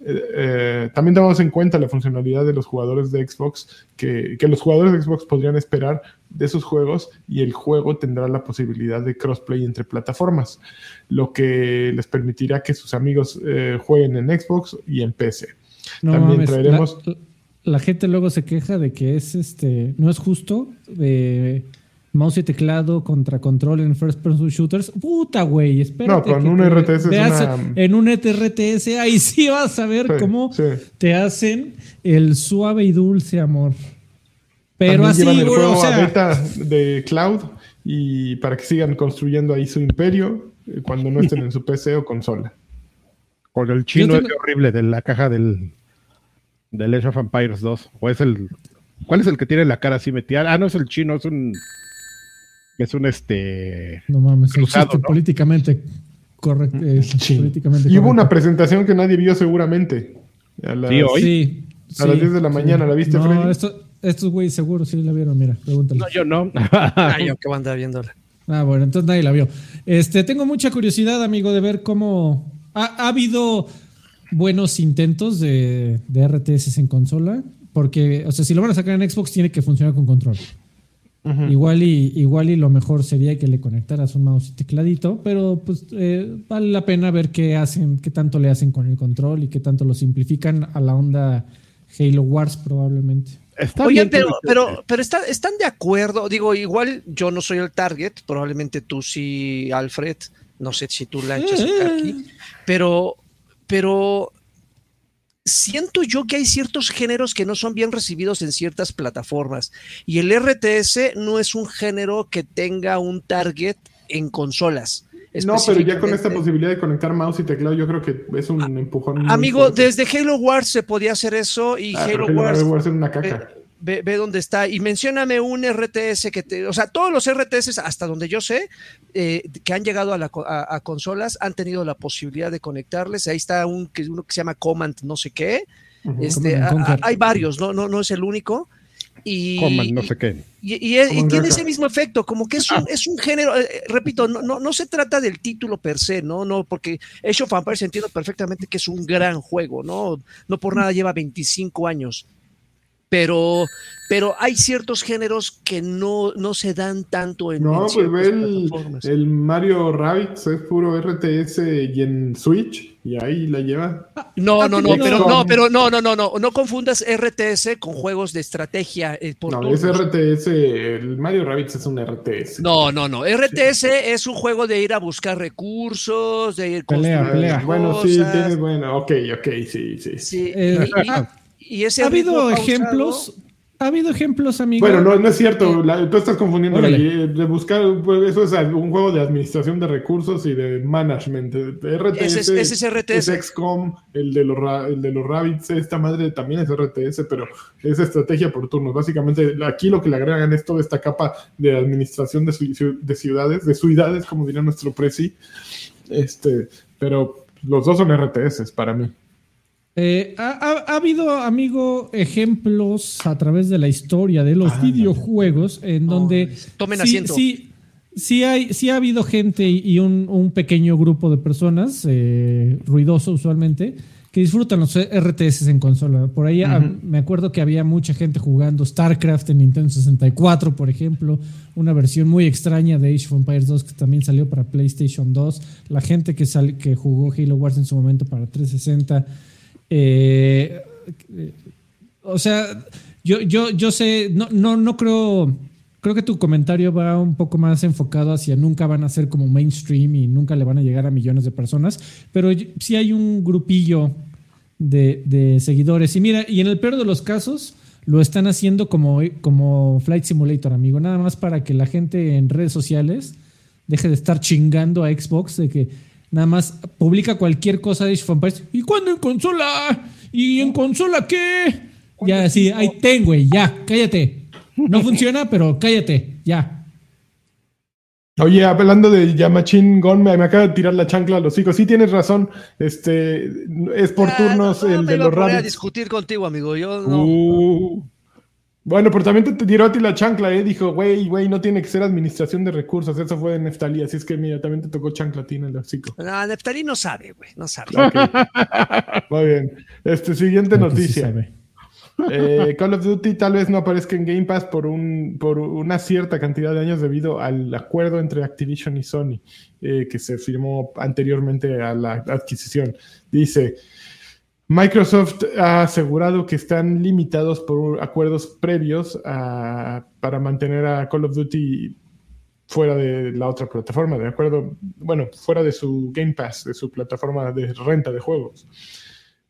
eh, eh, también tomamos en cuenta la funcionalidad de los jugadores de Xbox, que, los jugadores de Xbox podrían esperar de sus juegos y el juego tendrá la posibilidad de crossplay entre plataformas, lo que les permitirá que sus amigos eh, jueguen en Xbox y en PC. también traeremos... la gente luego se queja de que es este no es justo de mouse y teclado contra control en first person shooters. Puta, güey, espérate. No, con un te RTS es una- En un E RTS, ahí sí vas a ver Sí, cómo sí. te hacen el suave y dulce amor. Pero También así, llevan el juego o a beta de cloud y para que sigan construyendo ahí su imperio eh, cuando no estén en su PC o consola. Con el chino tengo- ese horrible de la caja del, del Age of Empires 2. O es el. ¿Cuál es el que tiene la cara así metida? Ah, no es el chino, es un. Es un este. no mames, un cruzado, ¿no? políticamente correcto. eh, políticamente Y hubo una presentación que nadie vio seguramente. A las, Sí, hoy. Sí, A las sí, 10 de la sí. mañana, ¿la viste, no, Freddy? esto- estos güeyes seguro sí la vieron, mira, pregúntale. No, yo no. Ay, yo que voy a andar viéndola. Ah, bueno, entonces nadie la vio. Este, tengo mucha curiosidad, amigo, de ver cómo ha, ha habido buenos intentos de, de RTS en consola, porque, o sea, si lo van a sacar en Xbox tiene que funcionar con control. Igual y igual y lo mejor sería que le conectaras un mouse y tecladito, pero pues eh, vale la pena ver qué hacen, qué tanto le hacen con el control y qué tanto lo simplifican a la onda Halo Wars probablemente. Está Oye, bien pero, pero, pero está- están de acuerdo. Digo, igual yo no soy el target, probablemente tú sí, Alfred. No sé si tú la echas aquí. Pero, pero siento yo que hay ciertos géneros que no son bien recibidos en ciertas plataformas. Y el RTS no es un género que tenga un target en consolas. No, pero ya con esta posibilidad de conectar mouse y teclado, yo creo que es un empujón. muy Amigo, desde Halo Wars se podía hacer eso y Ah, Halo Wars Wars es una caca. Ve, ve dónde está y mencióname un RTS que te, o sea, todos los RTS hasta donde yo sé eh, que han llegado a, la a- a consolas han tenido la posibilidad de conectarles. Ahí está un que uno que se llama Command no sé qué. Este, a- hay varios, no, no, no es el único. Y, Coman, no sé qué. y, y- y Command tiene ese mismo efecto, como que es un, es un género, eh, eh, repito, no, no, no se trata del título per se, no, no, porque Age of Empires entiendo perfectamente que es un gran juego, no, no por nada lleva 25 años. Pero, pero hay ciertos géneros que no, no se dan tanto en, No, en pues ve el, Mario Rabbids, es puro RTS y en Switch, y ahí la lleva. No, no, no, XCOM. pero no, pero no, no, no, no, no confundas RTS con juegos de estrategia eh, por No, es turnos. RTS, el Mario Rabbids es un RTS. No, no, no. RTS es un juego de ir a buscar recursos, de ir Pelea, construir pelea. Bueno, sí, tienes, bueno, ok, ok, sí, sí. Sí, Eh, y- y, y ese ¿Ha habido ejemplos? ¿Ha habido ejemplos, amigo? Bueno, no, no es cierto, la- tú estás confundiendo Órale. ahí, de buscar, pues, eso es un juego de administración de recursos y de management. De RTS, Ese es- ese es RTS. es XCOM, el de los, ra- el de los Rabbits, esta madre también es RTS, pero es estrategia por turnos. Básicamente, aquí lo que le agregan es toda esta capa de administración de ciudades, de ciudades, como diría nuestro presi. Este, pero los dos son RTS para mí. Eh, ha, ha- ha habido, amigo, ejemplos a través de la historia de los videojuegos en donde tomen sí, asiento. sí, sí hay, sí ha habido gente y, un pequeño grupo de personas, eh, ruidoso usualmente, que disfrutan los RTS en consola. Por ahí ah, me acuerdo que había mucha gente jugando StarCraft en Nintendo 64, por ejemplo, una versión muy extraña de Age of Empires 2 que también salió para PlayStation 2, la gente que, sal- que jugó Halo Wars en su momento para 360. Eh, o sea, yo, yo, yo sé, no, no, no creo, creo que tu comentario va un poco más enfocado hacia nunca van a ser como mainstream y nunca le van a llegar a millones de personas, pero sí hay un grupillo de, de seguidores. Y mira, y en el peor de los casos, lo están haciendo como, como Flight Simulator, amigo, nada más para que la gente en redes sociales deje de estar chingando a Xbox de que nada más publica cualquier cosa de Age of Empires. ¿Y cuándo en consola? ¿Y en consola qué? Ya, sí, ahí ten, güey, ya, cállate. No funciona, pero cállate, ya. Oye, hablando de Yamachin Gon, me, me acaba de tirar la chancla a los hijos. Sí, tienes razón. Este es por Ah, turnos no, no el me de iba a los poner a discutir contigo, amigo. Yo no. Uh. Bueno, pero también te, tiró a ti la chancla, ¿eh? Dijo, güey, güey, no tiene que ser administración de recursos. Eso fue de Neftalí. Así es que, mira, también te tocó chancla a ti en el hocico. No, Neftalí no sabe, güey, no sabe. Muy bien. Este, siguiente sí noticia. sabe. Eh, Call of Duty tal vez no aparezca en Game Pass por, un, por una cierta cantidad de años debido al acuerdo entre Activision y Sony eh, que se firmó anteriormente a la adquisición. Dice, Microsoft ha asegurado que están limitados por acuerdos previos a- para mantener a Call of Duty fuera de la otra plataforma, de acuerdo, bueno, fuera de su Game Pass, de su plataforma de renta de juegos.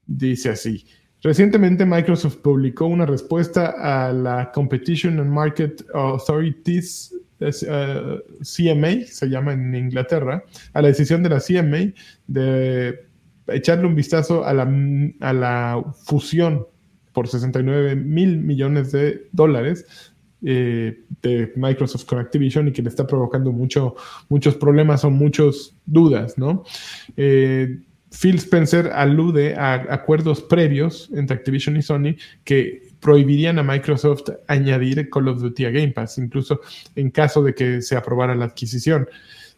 Dice así. Recientemente Microsoft publicó una respuesta a la Competition and Market Authorities, es, eh, CMA, se llama en Inglaterra, a la decisión de la CMA de echarle un vistazo a la, a la fusión por 69 mil millones de dólares eh, de Microsoft con Activision y que le está provocando mucho, muchos problemas o muchas dudas, ¿no? Eh, Phil Spencer alude a acuerdos previos entre Activision y Sony que prohibirían a Microsoft añadir Call of Duty a Game Pass, incluso en caso de que se aprobara la adquisición.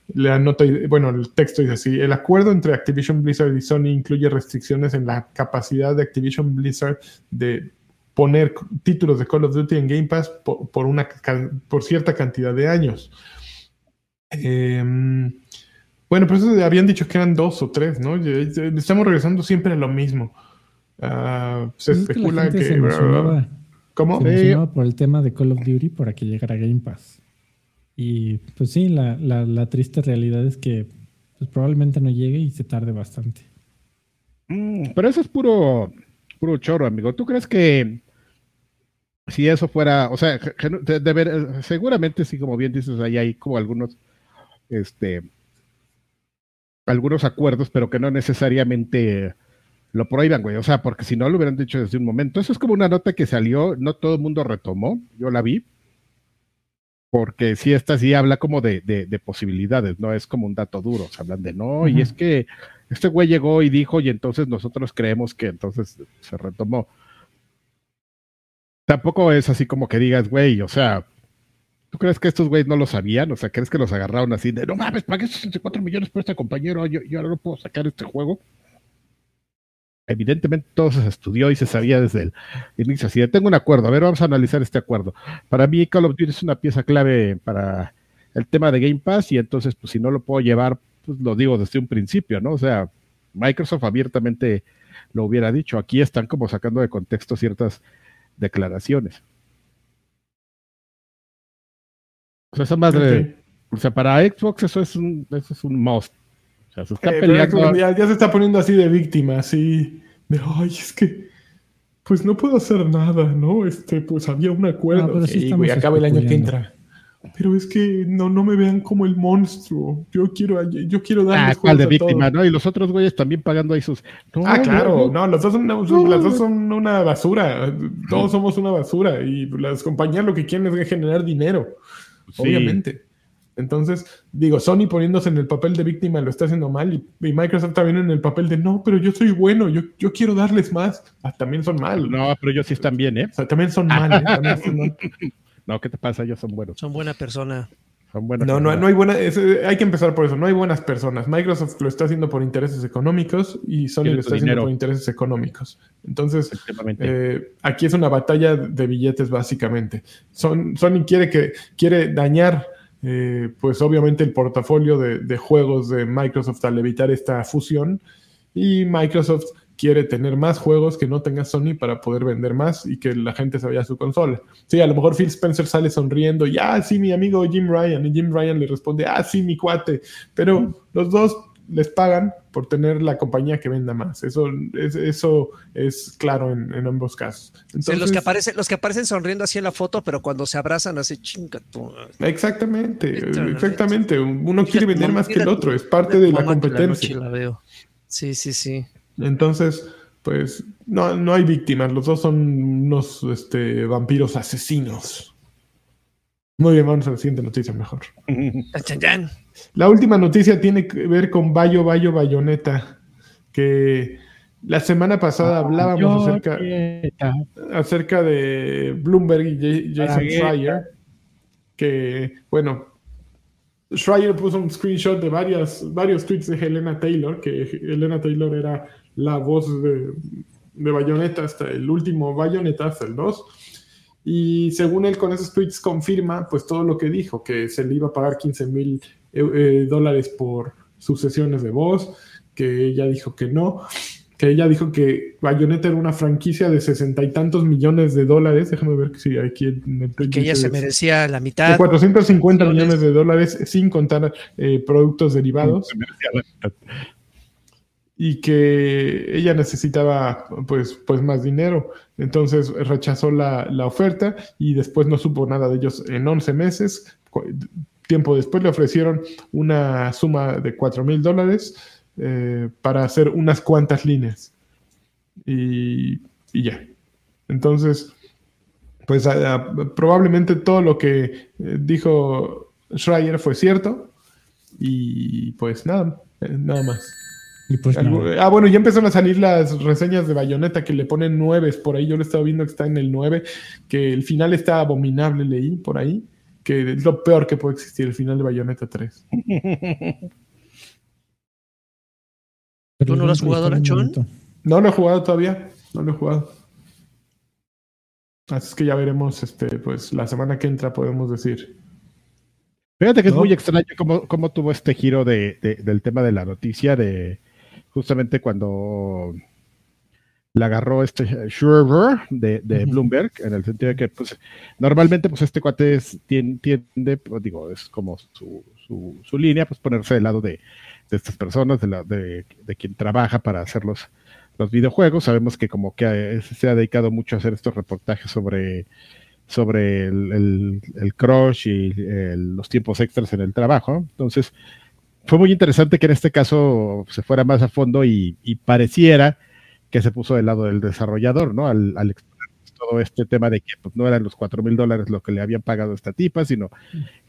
La nota, bueno, el texto dice así: el acuerdo entre Activision Blizzard y Sony incluye restricciones en la capacidad de Activision Blizzard de poner títulos de Call of Duty en Game Pass por, por una, por cierta cantidad de años. Eh, bueno, pero eso habían dicho que eran dos o tres, ¿no? Estamos regresando siempre a lo mismo. Uh, se Pues es especula que, la gente que. se emocionaba, ¿Cómo? se por el tema de Call of Duty para que llegara Game Pass. Y pues sí, la, la, la triste realidad es que pues, probablemente no llegue y se tarde bastante. Mm, pero eso es puro, puro choro, amigo. ¿Tú crees que si eso fuera, o sea, de ver, seguramente sí, como bien dices, ahí hay como algunos, este, algunos acuerdos, pero que no necesariamente lo prohíban, güey. O sea, porque si no lo hubieran dicho desde un momento. Eso es como una nota que salió, no todo el mundo retomó, yo la vi, porque si esta sí habla como de, de, de, posibilidades, no es como un dato duro, se hablan de no, uh -huh. y es que este güey llegó y dijo, y entonces nosotros creemos que entonces se retomó. Tampoco es así como que digas, güey, o sea, ¿tú crees que estos güeyes no lo sabían? O sea, ¿crees que los agarraron así de, no mames, pagué 64 millones por este compañero, yo, yo ahora no puedo sacar este juego? Evidentemente todo se estudió y se sabía desde el inicio. Así de, tengo un acuerdo, a ver, vamos a analizar este acuerdo. Para mí, Call of Duty es una pieza clave para el tema de Game Pass y entonces, pues si no lo puedo llevar, pues lo digo desde un principio, ¿no? O sea, Microsoft abiertamente lo hubiera dicho. Aquí están como sacando de contexto ciertas declaraciones. O sea, esa madre, okay. o sea, para Xbox eso es un, eso es un must. O sea, se está eh, peleando. Ya, ya, se está poniendo así de víctima, así de, ay, es que, pues no puedo hacer nada, ¿no? Este, pues había un acuerdo. No, pero sí y, güey, acaba el año que entra. Pero es que no, no me vean como el monstruo. Yo quiero, yo quiero darles ah, cuál de víctima, ¿no? Y los otros güeyes también pagando ahí sus. No, ah, claro, no, los dos son no, las dos son una basura. Todos somos una basura. Y las compañías lo que quieren es generar dinero. Sí. Obviamente. Entonces, digo, Sony poniéndose en el papel de víctima lo está haciendo mal y, y, Microsoft también en el papel de no, pero yo soy bueno, yo, yo quiero darles más. Ah, también son mal. No, pero ellos sí están bien, ¿eh? O sea, también son mal, ¿eh? También son mal. No, ¿qué te pasa? Ellos son buenos. Son buena persona. Son buenas no, no, no hay buena. Es, hay que empezar por eso. No hay buenas personas. Microsoft lo está haciendo por intereses económicos y Sony lo está haciendo por intereses económicos. Entonces, eh, aquí es una batalla de billetes, básicamente. Son, Sony quiere que quiere dañar. Eh, pues obviamente el portafolio de, juegos de Microsoft al evitar esta fusión y Microsoft quiere tener más juegos que no tenga Sony para poder vender más y que la gente se vaya a su consola. Sí, a lo mejor Phil Spencer sale sonriendo y ah, sí, mi amigo Jim Ryan y Jim Ryan le responde, ah, sí, mi cuate, pero los dos les pagan por tener la compañía que venda más. Eso es, eso es claro en, en ambos casos. Entonces, sí, los, que aparecen, los que aparecen sonriendo así en la foto, pero cuando se abrazan así chinga tú. Exactamente, exactamente. Uno quiere vender más que el otro, es parte de la competencia. La veo. Sí, sí, sí. Entonces, pues no, no hay víctimas, los dos son unos este, vampiros asesinos. Muy bien, vamos a la siguiente noticia mejor. La última noticia tiene que ver con Bayo Bayo Bayonetta, que la semana pasada hablábamos acerca, acerca de Bloomberg y Jason Schreier, que, bueno, Schreier puso un screenshot de varias, varios tweets de Helena Taylor, que Helena Taylor era la voz de, de Bayonetta hasta el último Bayonetta, hasta el 2. Y según él con esos tweets confirma pues todo lo que dijo, que se le iba a pagar 15 mil eh, dólares por sus sesiones de voz, que ella dijo que no, que ella dijo que Bayonetta era una franquicia de sesenta y tantos millones de dólares. Déjame ver si aquí en el Que ella se merecía la mitad. De 450 millones de dólares sin contar eh, productos derivados. Y que ella necesitaba pues, pues más dinero. Entonces rechazó la, la oferta y después no supo nada de ellos en 11 meses. Tiempo después le ofrecieron una suma de 4 mil dólares eh, para hacer unas cuantas líneas. Y, ya. Entonces, pues probablemente todo lo que eh, dijo Schreier fue cierto. Y pues nada, eh, nada más. Pues ah, bueno, ya empezaron a salir las reseñas de Bayonetta que le ponen nueves por ahí. Yo lo estaba viendo que está en el 9, que el final está abominable, leí por ahí, que es lo peor que puede existir, el final de Bayonetta 3. ¿Tú no lo has jugado, Lachón? No lo he jugado todavía. No lo he jugado. Así es que ya veremos, este, pues la semana que entra podemos decir. Fíjate que es muy extraño cómo, tuvo este giro de, del tema de la noticia de justamente cuando la agarró este Schreiber de, de Bloomberg, en el sentido de que pues, normalmente pues este cuate tiende, pues, digo, es como su, su, su, línea, pues ponerse del lado de, de estas personas, de, la, de, quien trabaja para hacer los, videojuegos. Sabemos que como que se ha dedicado mucho a hacer estos reportajes sobre, sobre el, el, crush y los tiempos extras en el trabajo. Entonces, fue muy interesante que en este caso se fuera más a fondo y, pareciera que se puso del lado del desarrollador, ¿no? Al, al todo este tema de que pues, no eran los cuatro mil dólares lo que le habían pagado a esta tipa, sino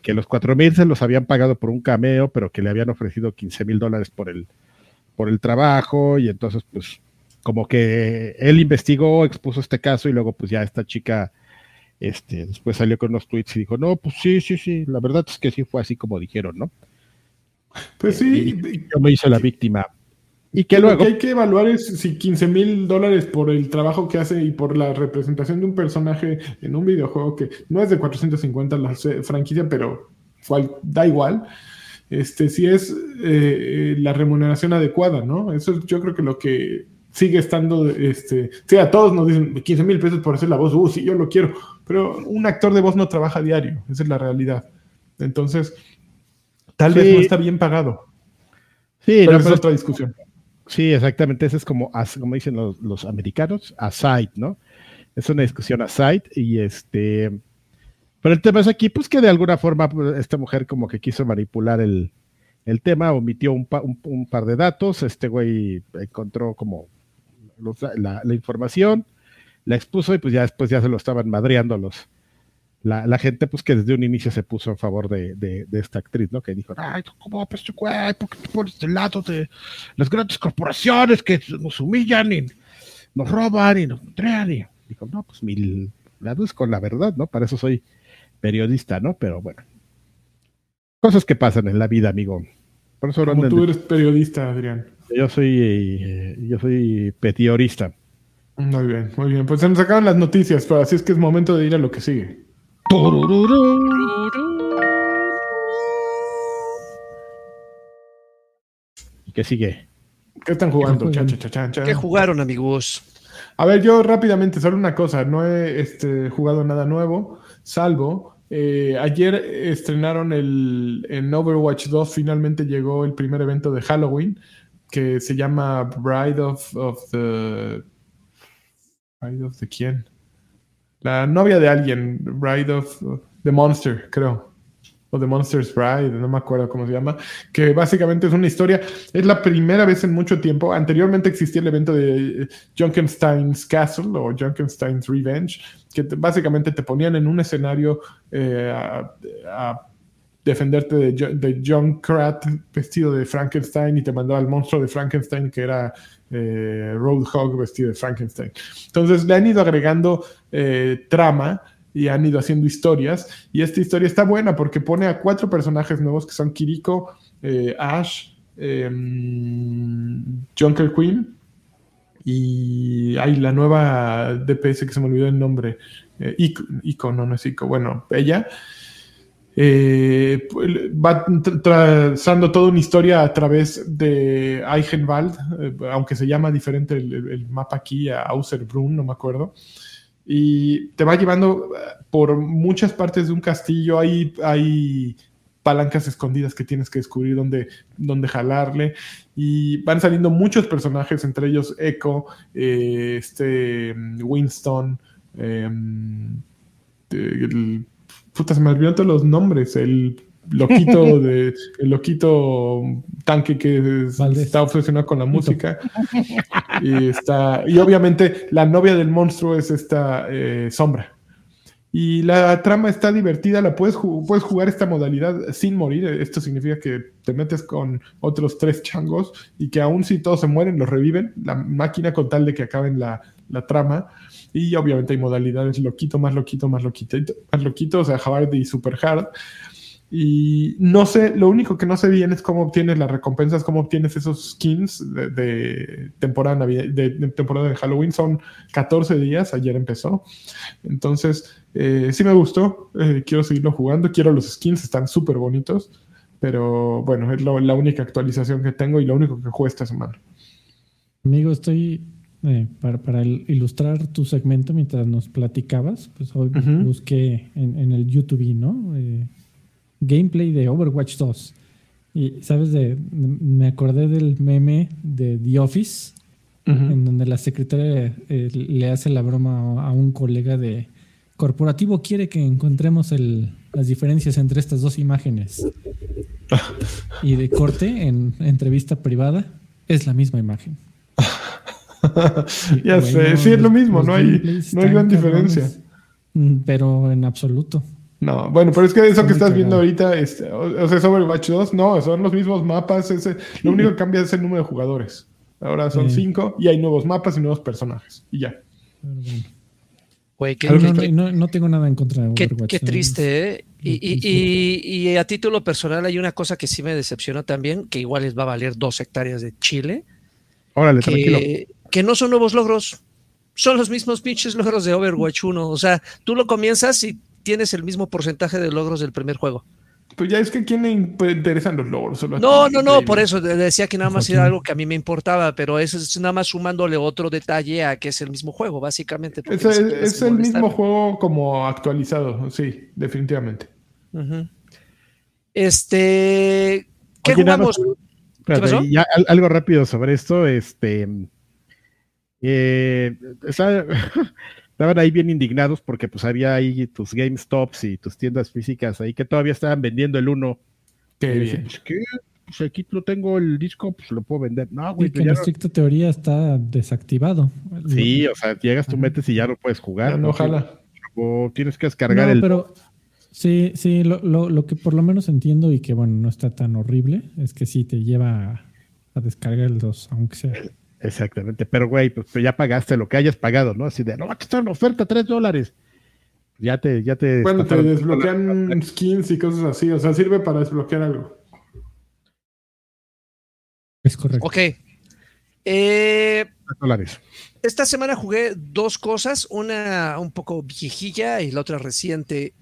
que los cuatro mil se los habían pagado por un cameo, pero que le habían ofrecido 15 mil dólares por el, por el trabajo, y entonces, pues, como que él investigó, expuso este caso, y luego, pues, ya esta chica, este, después salió con unos tweets y dijo, no, pues sí, sí, sí, la verdad es que sí fue así como dijeron, ¿no? Pues sí. yo me hice la víctima. Y que luego. Lo que hay que evaluar es si 15 mil dólares por el trabajo que hace y por la representación de un personaje en un videojuego que no es de 450 la franquicia, pero da igual. Este, si es eh, la remuneración adecuada, ¿no? Eso es, yo creo que lo que sigue estando, este, sí, a todos nos dicen 15 mil pesos por hacer la voz, uh, sí, yo lo quiero, pero un actor de voz no trabaja diario, esa es la realidad. Entonces, tal vez no está bien pagado. Sí, pero es otra discusión. Sí, exactamente. Ese es como, como dicen los, americanos, aside, ¿no? Es una discusión aside y este... Pero el tema es aquí, pues que de alguna forma pues, esta mujer como que quiso manipular el, tema, omitió un, un, par de datos, este güey encontró como la, la, información, la expuso y pues ya después ya se lo estaban madreando los, la, gente pues que desde un inicio se puso en favor de, esta actriz, ¿no? Que dijo, ay, ¿cómo pues tu güey? ¿Por qué te pones del lado de las grandes corporaciones que nos humillan y nos roban y nos entregan? Y dijo, no, pues mi lado es con la verdad, ¿no? Para eso soy periodista, ¿no? Pero bueno, cosas que pasan en la vida, amigo. Por eso Como tú eres periodista, Adrián. Yo soy, eh, yo soy petiorista. Muy bien, muy bien. Pues se nos acaban las noticias, pero así es que es momento de ir a lo que sigue. ¿Y qué sigue? ¿Qué están jugando? ¿Qué jugaron, amigos? A ver, yo rápidamente, solo una cosa, no he este, jugado nada nuevo, salvo, eh, ayer estrenaron el, en Overwatch 2, finalmente llegó el primer evento de Halloween, que se llama Bride of, of the... ¿Bride of the quién? La novia de alguien, Bride of the Monster, creo. O The Monster's Bride, no me acuerdo cómo se llama. Que básicamente es una historia. Es la primera vez en mucho tiempo. Anteriormente existía el evento de Junkenstein's Castle o Junkenstein's Revenge, que básicamente te ponían en un escenario eh, a, defenderte de, de, John Krat vestido de Frankenstein y te mandaba al monstruo de Frankenstein que era eh, Roadhog vestido de Frankenstein. Entonces le han ido agregando eh, trama y han ido haciendo historias. Y esta historia está buena porque pone a cuatro personajes nuevos que son Kiriko, eh, Ash, em, Junker Queen y hay la nueva DPS que se me olvidó el nombre. Ico, no, no es Ico, bueno, ella. Eh, va trazando toda una historia a través de Eichenwald, eh, aunque se llama diferente el, mapa aquí a Auserbrunn, no me acuerdo. Y te va llevando eh, por muchas partes de un castillo. Hay, hay palancas escondidas que tienes que descubrir dónde, dónde jalarle. Y van saliendo muchos personajes, entre ellos Echo, este, Winston, em, el Puta, se me olvidaron todos los nombres. El loquito de el loquito tanque que está obsesionado con la música. Y está y obviamente la novia del monstruo es esta eh, sombra y la trama está divertida la puedes, puedes jugar esta modalidad sin morir esto significa que te metes con otros tres changos y que aún si todos se mueren los reviven la máquina con tal de que acaben la, la trama y obviamente hay modalidades loquito, más loquito, más loquito, más loquito, o sea, hard y super hard. Y no sé, lo único que no sé bien es cómo obtienes las recompensas, cómo obtienes esos skins de, temporada, de, temporada de Halloween. Son 14 días, ayer empezó. Entonces, eh, sí me gustó, eh, quiero seguirlo jugando, quiero los skins, están súper bonitos. Pero bueno, es la única actualización que tengo y lo único que juego esta semana. Amigo, estoy eh, para, ilustrar tu segmento mientras nos platicabas, pues hoy busqué en, el YouTube, ¿no? Gameplay de Overwatch 2. Y, ¿sabes? De, me acordé del meme de The Office, en donde la secretaria eh, le hace la broma a un colega de corporativo quiere que encontremos las diferencias entre estas dos imágenes. y de corte, en entrevista privada, es la misma imagen. ya sé, sí es lo mismo, no hay, no hay gran diferencia. Mm, pero en absoluto. No, bueno, pero es que eso que estás viendo ahorita, este, o, sea, sobre Overwatch 2, no, son los mismos mapas, ese, lo único que cambia es el número de jugadores. Ahora son cinco y hay nuevos mapas y nuevos personajes. Y ya. no, tengo nada en contra de Overwatch. Qué, triste, ¿eh? Y, y, a título personal hay una cosa que sí me decepcionó también, que igual les va a valer dos hectáreas de Chile. Órale, tranquilo que no son nuevos logros, son los mismos pinches logros de Overwatch 1. O sea, tú lo comienzas y tienes el mismo porcentaje de logros del primer juego. Pues ya es que quién le interesan los logros. no, no, no, por eso decía que nada más era algo que a mí me importaba, pero eso es nada más sumándole otro detalle a que es el mismo juego, básicamente. Es, el, mismo juego como actualizado, sí, definitivamente. Este, ¿qué jugamos? algo rápido sobre esto, este, eh, estaban ahí bien indignados porque pues había ahí tus GameStops y tus tiendas físicas ahí que todavía estaban vendiendo el uno. Qué Pues, pues, aquí lo tengo el disco, pues lo puedo vender. No, güey. que en estricta teoría está desactivado. Sí, o sea, llegas, tú metes y ya no puedes jugar. no, ojalá. O tienes que descargar el. Pero sí, sí, lo, lo, lo, que por lo menos entiendo y que bueno, no está tan horrible, es que sí te lleva a, a descargar el 2, aunque sea. Exactamente, pero güey, pues, ya pagaste lo que hayas pagado, ¿no? Así de, no, aquí está una oferta, tres dólares. Ya te, ya te. Bueno, te desbloquean skins y cosas así, o sea, sirve para desbloquear algo. Es correcto. Ok. Eh, dólares. Esta semana jugué dos cosas, una un poco viejilla y la otra reciente.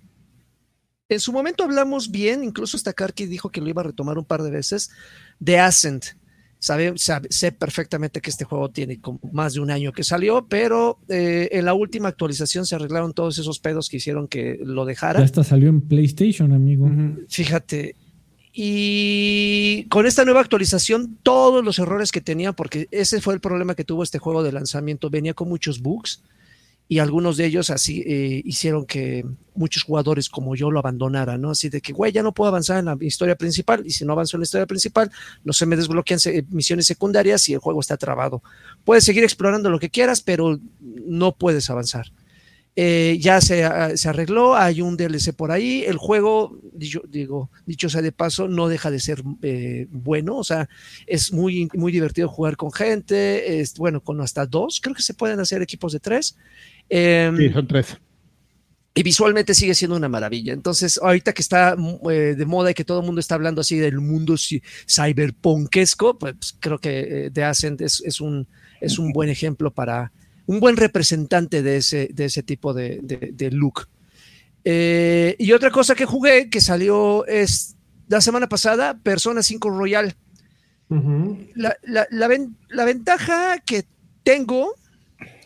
En su momento hablamos bien, incluso hasta Karki dijo que lo iba a retomar un par de veces, de Ascent. Sabe, sé perfectamente que este juego tiene más de un año que salió, pero eh, en la última actualización se arreglaron todos esos pedos que hicieron que lo dejara. Ya hasta salió en PlayStation, amigo. Fíjate. Y con esta nueva actualización, todos los errores que tenía, porque ese fue el problema que tuvo este juego de lanzamiento, venía con muchos bugs y algunos de ellos así eh, hicieron que muchos jugadores como yo lo abandonaran, ¿no? Así de que, güey, ya no puedo avanzar en la historia principal y si no avanzo en la historia principal, no se me desbloquean misiones secundarias y el juego está trabado. Puedes seguir explorando lo que quieras, pero no puedes avanzar. Eh, ya se, ah, se, arregló, hay un DLC por ahí, el juego, dicho, digo, dicho sea de paso, no deja de ser eh, bueno, o sea, es muy, muy divertido jugar con gente, es, bueno, con hasta dos, creo que se pueden hacer equipos de tres, Em, sí, son tres. Y visualmente sigue siendo una maravilla. Entonces, ahorita que está eh, de moda y que todo el mundo está hablando así del mundo cyberpunkesco, pues creo que The Ascent es, un, es un buen ejemplo para un buen representante de ese, de ese tipo de, look. Eh, y otra cosa que jugué que salió es la semana pasada, Persona 5 Royal. La, la- la ven- la ventaja que tengo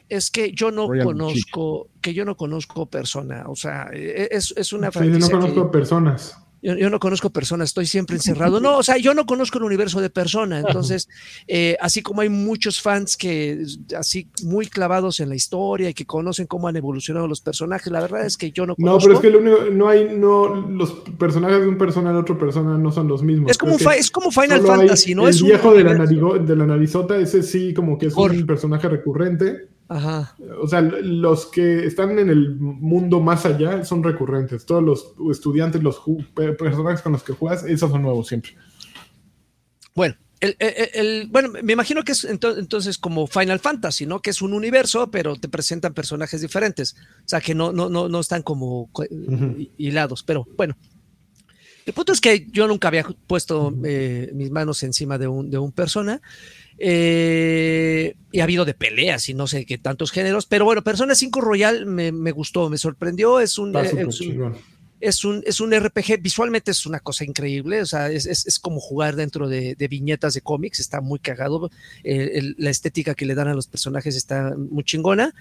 es que yo no Royal conozco, que yo no conozco persona. O sea, e- es, es una Sí, yo no franquicia que- conozco personas. Yo, yo no conozco personas, estoy siempre encerrado. No, o sea, yo no conozco el universo de persona. Entonces, eh, así como hay muchos fans que así muy clavados en la historia y que conocen cómo han evolucionado los personajes, la verdad es que yo no No, conozco. pero es que lo único, no hay, no, los personajes de un persona en otra persona no son los mismos. es, como, es como Final Fantasy, ¿no? El es un viejo de la, narigo- de la narizota, ese sí, como que es un personaje recurrente. Ajá. O sea, los que están en el mundo más allá son recurrentes. Todos los estudiantes, los personajes con los que juegas, esos son nuevos siempre. Bueno, el, el- el- bueno, me imagino que es ento- entonces como Final Fantasy, ¿no? Que es un universo, pero te presentan personajes diferentes. O sea, que no, no, no, no están como hilados. Pero bueno. El punto es que yo nunca había puesto eh, mis manos encima de un, de un persona. Eh, y ha habido de peleas y no sé qué tantos géneros. Pero bueno, Persona 5 Royal me, me gustó, me sorprendió. Es un, eh, es un- es un, es un RPG, visualmente es una cosa increíble, o sea, es, es- es como jugar dentro de, de viñetas de cómics, está muy cagado, eh, el- la estética que le dan a los personajes está muy chingona.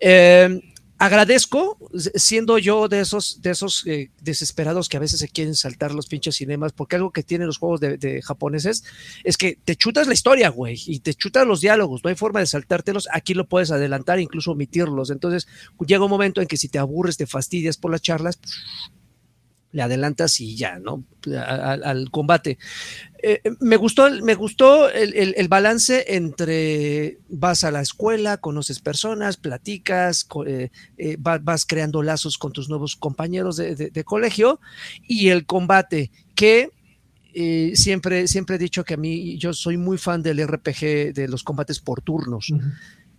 Eh, agradezco, siendo yo de esos, de esos eh, desesperados que a veces se quieren saltar los pinches cinemas, porque algo que tienen los juegos de, de japoneses es que te chutas la historia, güey, y te chutas los diálogos, no hay forma de saltártelos, aquí lo puedes adelantar, incluso omitirlos, entonces llega un momento en que si te aburres, te fastidias por las charlas, le adelantas y ya, ¿no? Al, combate. Eh, me gustó, me gustó el, el- balance entre vas a la escuela, conoces personas, platicas, eh, eh, va- vas creando lazos con tus nuevos compañeros de, de- colegio y el combate que eh, siempre, siempre he dicho que a mí yo soy muy fan del RPG de los combates por turnos.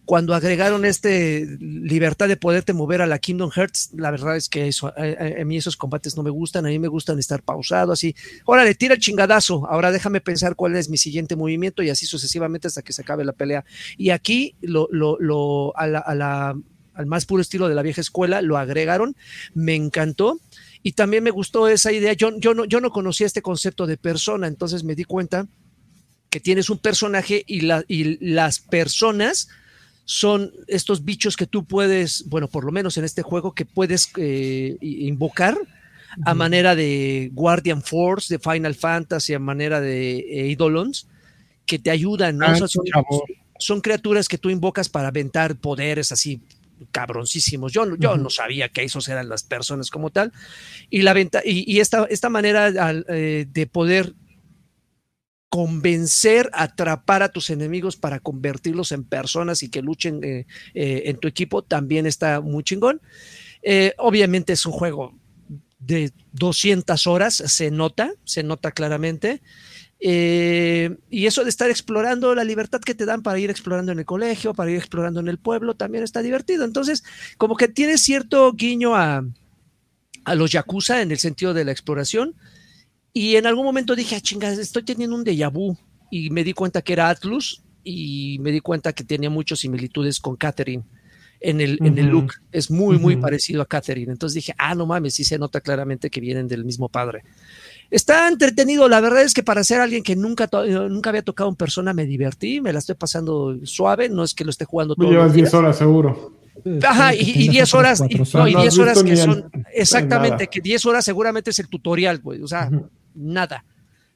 Cuando agregaron este libertad de poderte mover a la Kingdom Hearts, la verdad es que eso, a, a- mí esos combates no me gustan, a mí me gustan estar pausado, así, órale, tira el chingadazo, ahora déjame pensar cuál es mi siguiente movimiento y así sucesivamente hasta que se acabe la pelea. Y aquí lo, lo, lo a la- al más puro estilo de la vieja escuela lo agregaron, me encantó. Y también me gustó esa idea. Yo, yo, no, yo no conocía este concepto de persona, entonces me di cuenta que tienes un personaje y, la, y las personas son estos bichos que tú puedes, bueno, por lo menos en este juego, que puedes eh, invocar a manera de Guardian Force, de Final Fantasy, a manera de eh, Eidolons, que te ayudan, ¿no? Ah, O sea, son, criaturas que tú invocas para aventar poderes así cabroncísimos. Yo, no- yo no sabía que esos eran las personas como tal. Y, la venta, y, y esta, esta manera al, eh, de poder convencer, atrapar a tus enemigos para convertirlos en personas y que luchen eh, eh, en tu equipo también está muy chingón. Eh, obviamente es un juego de 200 horas, se nota, se nota claramente. Y eso de estar explorando la libertad que te dan para ir explorando en el colegio, para ir explorando en el pueblo, también está divertido. Entonces, como que tiene cierto guiño a, a los Yakuza en el sentido de la exploración. Y en algún momento dije, ah, chingas, estoy teniendo un déjà vu. Y me di cuenta que era Atlus y me di cuenta que tenía muchas similitudes con Catherine en el, en el look. Es muy, muy Ujú. parecido a Catherine. Entonces dije, ah, no mames, sí se nota claramente que vienen del mismo padre. Está entretenido, la verdad es que para ser alguien que nunca, to- eh, nunca había tocado en persona me divertí, me la estoy pasando suave, no es que lo esté jugando todo. Llevas 10 horas seguro. Ajá, y, y 10 horas, y, no, y No has 10 horas que son, exactamente, que 10 horas seguramente es el tutorial, güey, o sea, Ujú. Nada.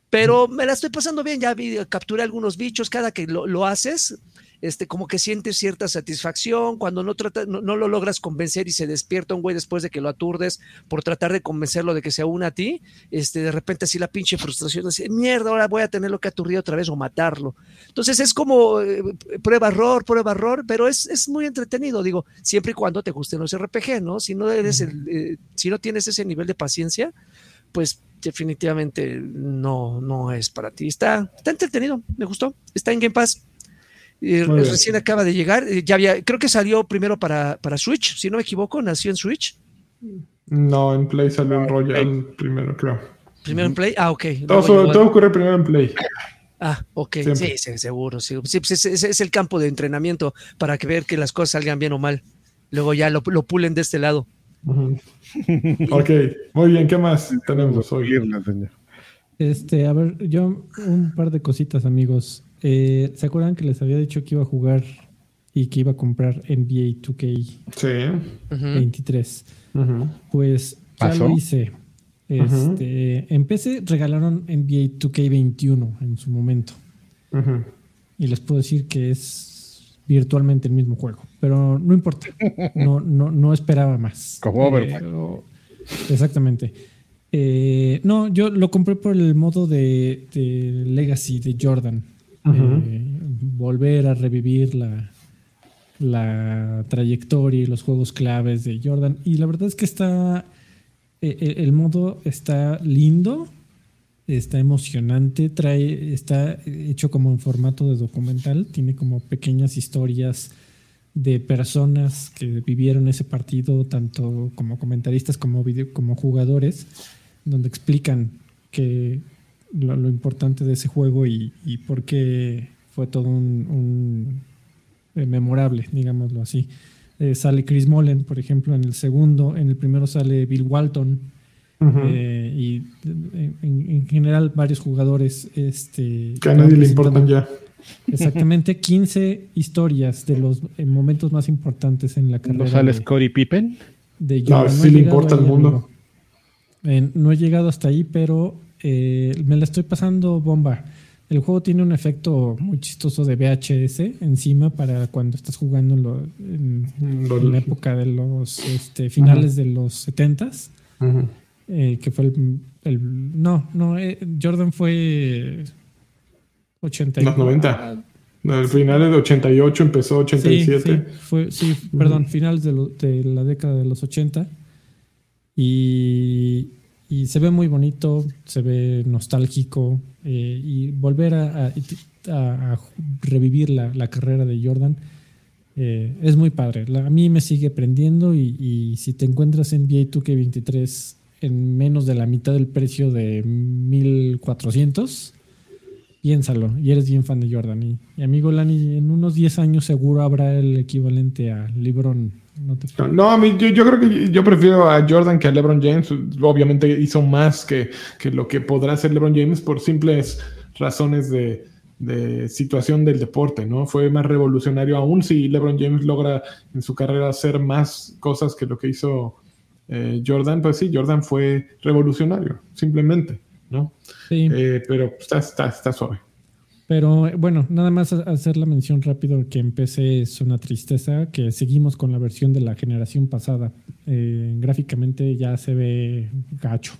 Pero me la estoy pasando bien, ya vi, capturé algunos bichos, cada que lo, lo haces, este, como que sientes cierta satisfacción, cuando no, trata, no, no lo logras convencer y se despierta un güey después de que lo aturdes por tratar de convencerlo de que se una a ti, este, de repente así la pinche frustración, así, mierda, ahora voy a tenerlo que aturdir otra vez o matarlo. Entonces es como eh, prueba error, prueba error, pero es, es muy entretenido, digo, siempre y cuando te gusten los RPG, ¿no? Si no eres el, eh, si no tienes ese nivel de paciencia, pues definitivamente no, no es para ti. Está, está entretenido, me gustó. Está en Game Pass. Eh, recién acaba de llegar. eh, Ya había, creo que salió primero para, para Switch, si no me equivoco, nació en Switch. No, en Play salió en en Royal primero, creo. Primero en Play. Ah, ok. Todo, todo ocurre primero en Play. Ah, ok. Sí, sí, seguro. Sí, Sí, pues ese, ese es el campo de entrenamiento para que ver que las cosas salgan bien o mal. Luego ya lo, lo pulen de este lado. Ok, muy bien, ¿qué más tenemos hoy? Este, a ver, yo un par de cositas, amigos. Eh, ¿Se acuerdan que les había dicho que iba a jugar y que iba a comprar NBA 2K23? Sí. Ujú. Ujú. Pues ya ¿Pasó? lo hice. Este, En PC regalaron NBA 2K21 en su momento. Y les puedo decir que es virtualmente el mismo juego. Pero no importa. No, no, no esperaba más. Como Overwatch. Eh, exactamente. Eh, no, yo lo compré por el modo de, de Legacy de Jordan. Eh, volver a revivir la, la trayectoria y los juegos claves de Jordan. Y la verdad es que está. eh, eh, el modo está lindo, está emocionante, trae, está hecho como en formato de documental, tiene como pequeñas historias de personas que vivieron ese partido, tanto como comentaristas como, video- como jugadores, donde explican que lo, lo importante de ese juego y, y por qué fue todo un, un, eh, memorable, digámoslo así. Eh, sale Chris Mullen, por ejemplo, en el segundo, en el primero sale Bill Walton, eh, y en, en general varios jugadores este, que a nadie le importan ya. Exactamente 15 historias de los eh, momentos más importantes en la carrera ¿No sale de, Pippen? de No, Jordan. sí he le llegado importa al ahí, mundo. Eh, no he llegado hasta ahí, pero eh, me la estoy pasando bomba. El juego tiene un efecto muy chistoso de VHS encima para cuando estás jugando en, lo- en- Lo- en la época de los este, finales de los 70s. Ujú. eh, que fue el, el- no, no, eh, Jordan fue 80 y- Los 90. No, El final de 88 empezó Sí, 87. sí, fue, sí, perdón, finales de, lo- de la década de los 80. Y, y se ve muy bonito, se ve nostálgico. eh, y volver a, a- a- a revivir la, la carrera de Jordan eh, es muy padre. La- a mí me sigue prendiendo. Y, y si te encuentras en NBA 2K23 en menos de la mitad del precio de 1400, piénsalo. Y eres bien fan de Jordan. Y, amigo Lani, en unos 10 años seguro habrá el equivalente a LeBron. No No, a yo creo que yo prefiero a Jordan que a LeBron James. Obviamente hizo más que, que lo que podrá hacer LeBron James por simples razones de, de situación del deporte, ¿no? Fue más revolucionario aún si LeBron James logra en su carrera hacer más cosas que lo que hizo eh, Jordan, pues sí, Jordan fue revolucionario, simplemente, ¿no? Sí. Eh, pero está, está, está suave. Pero eh, bueno, nada más hacer la mención rápido que en PC es una tristeza que seguimos con la versión de la generación pasada. Eh, gráficamente ya se ve gacho.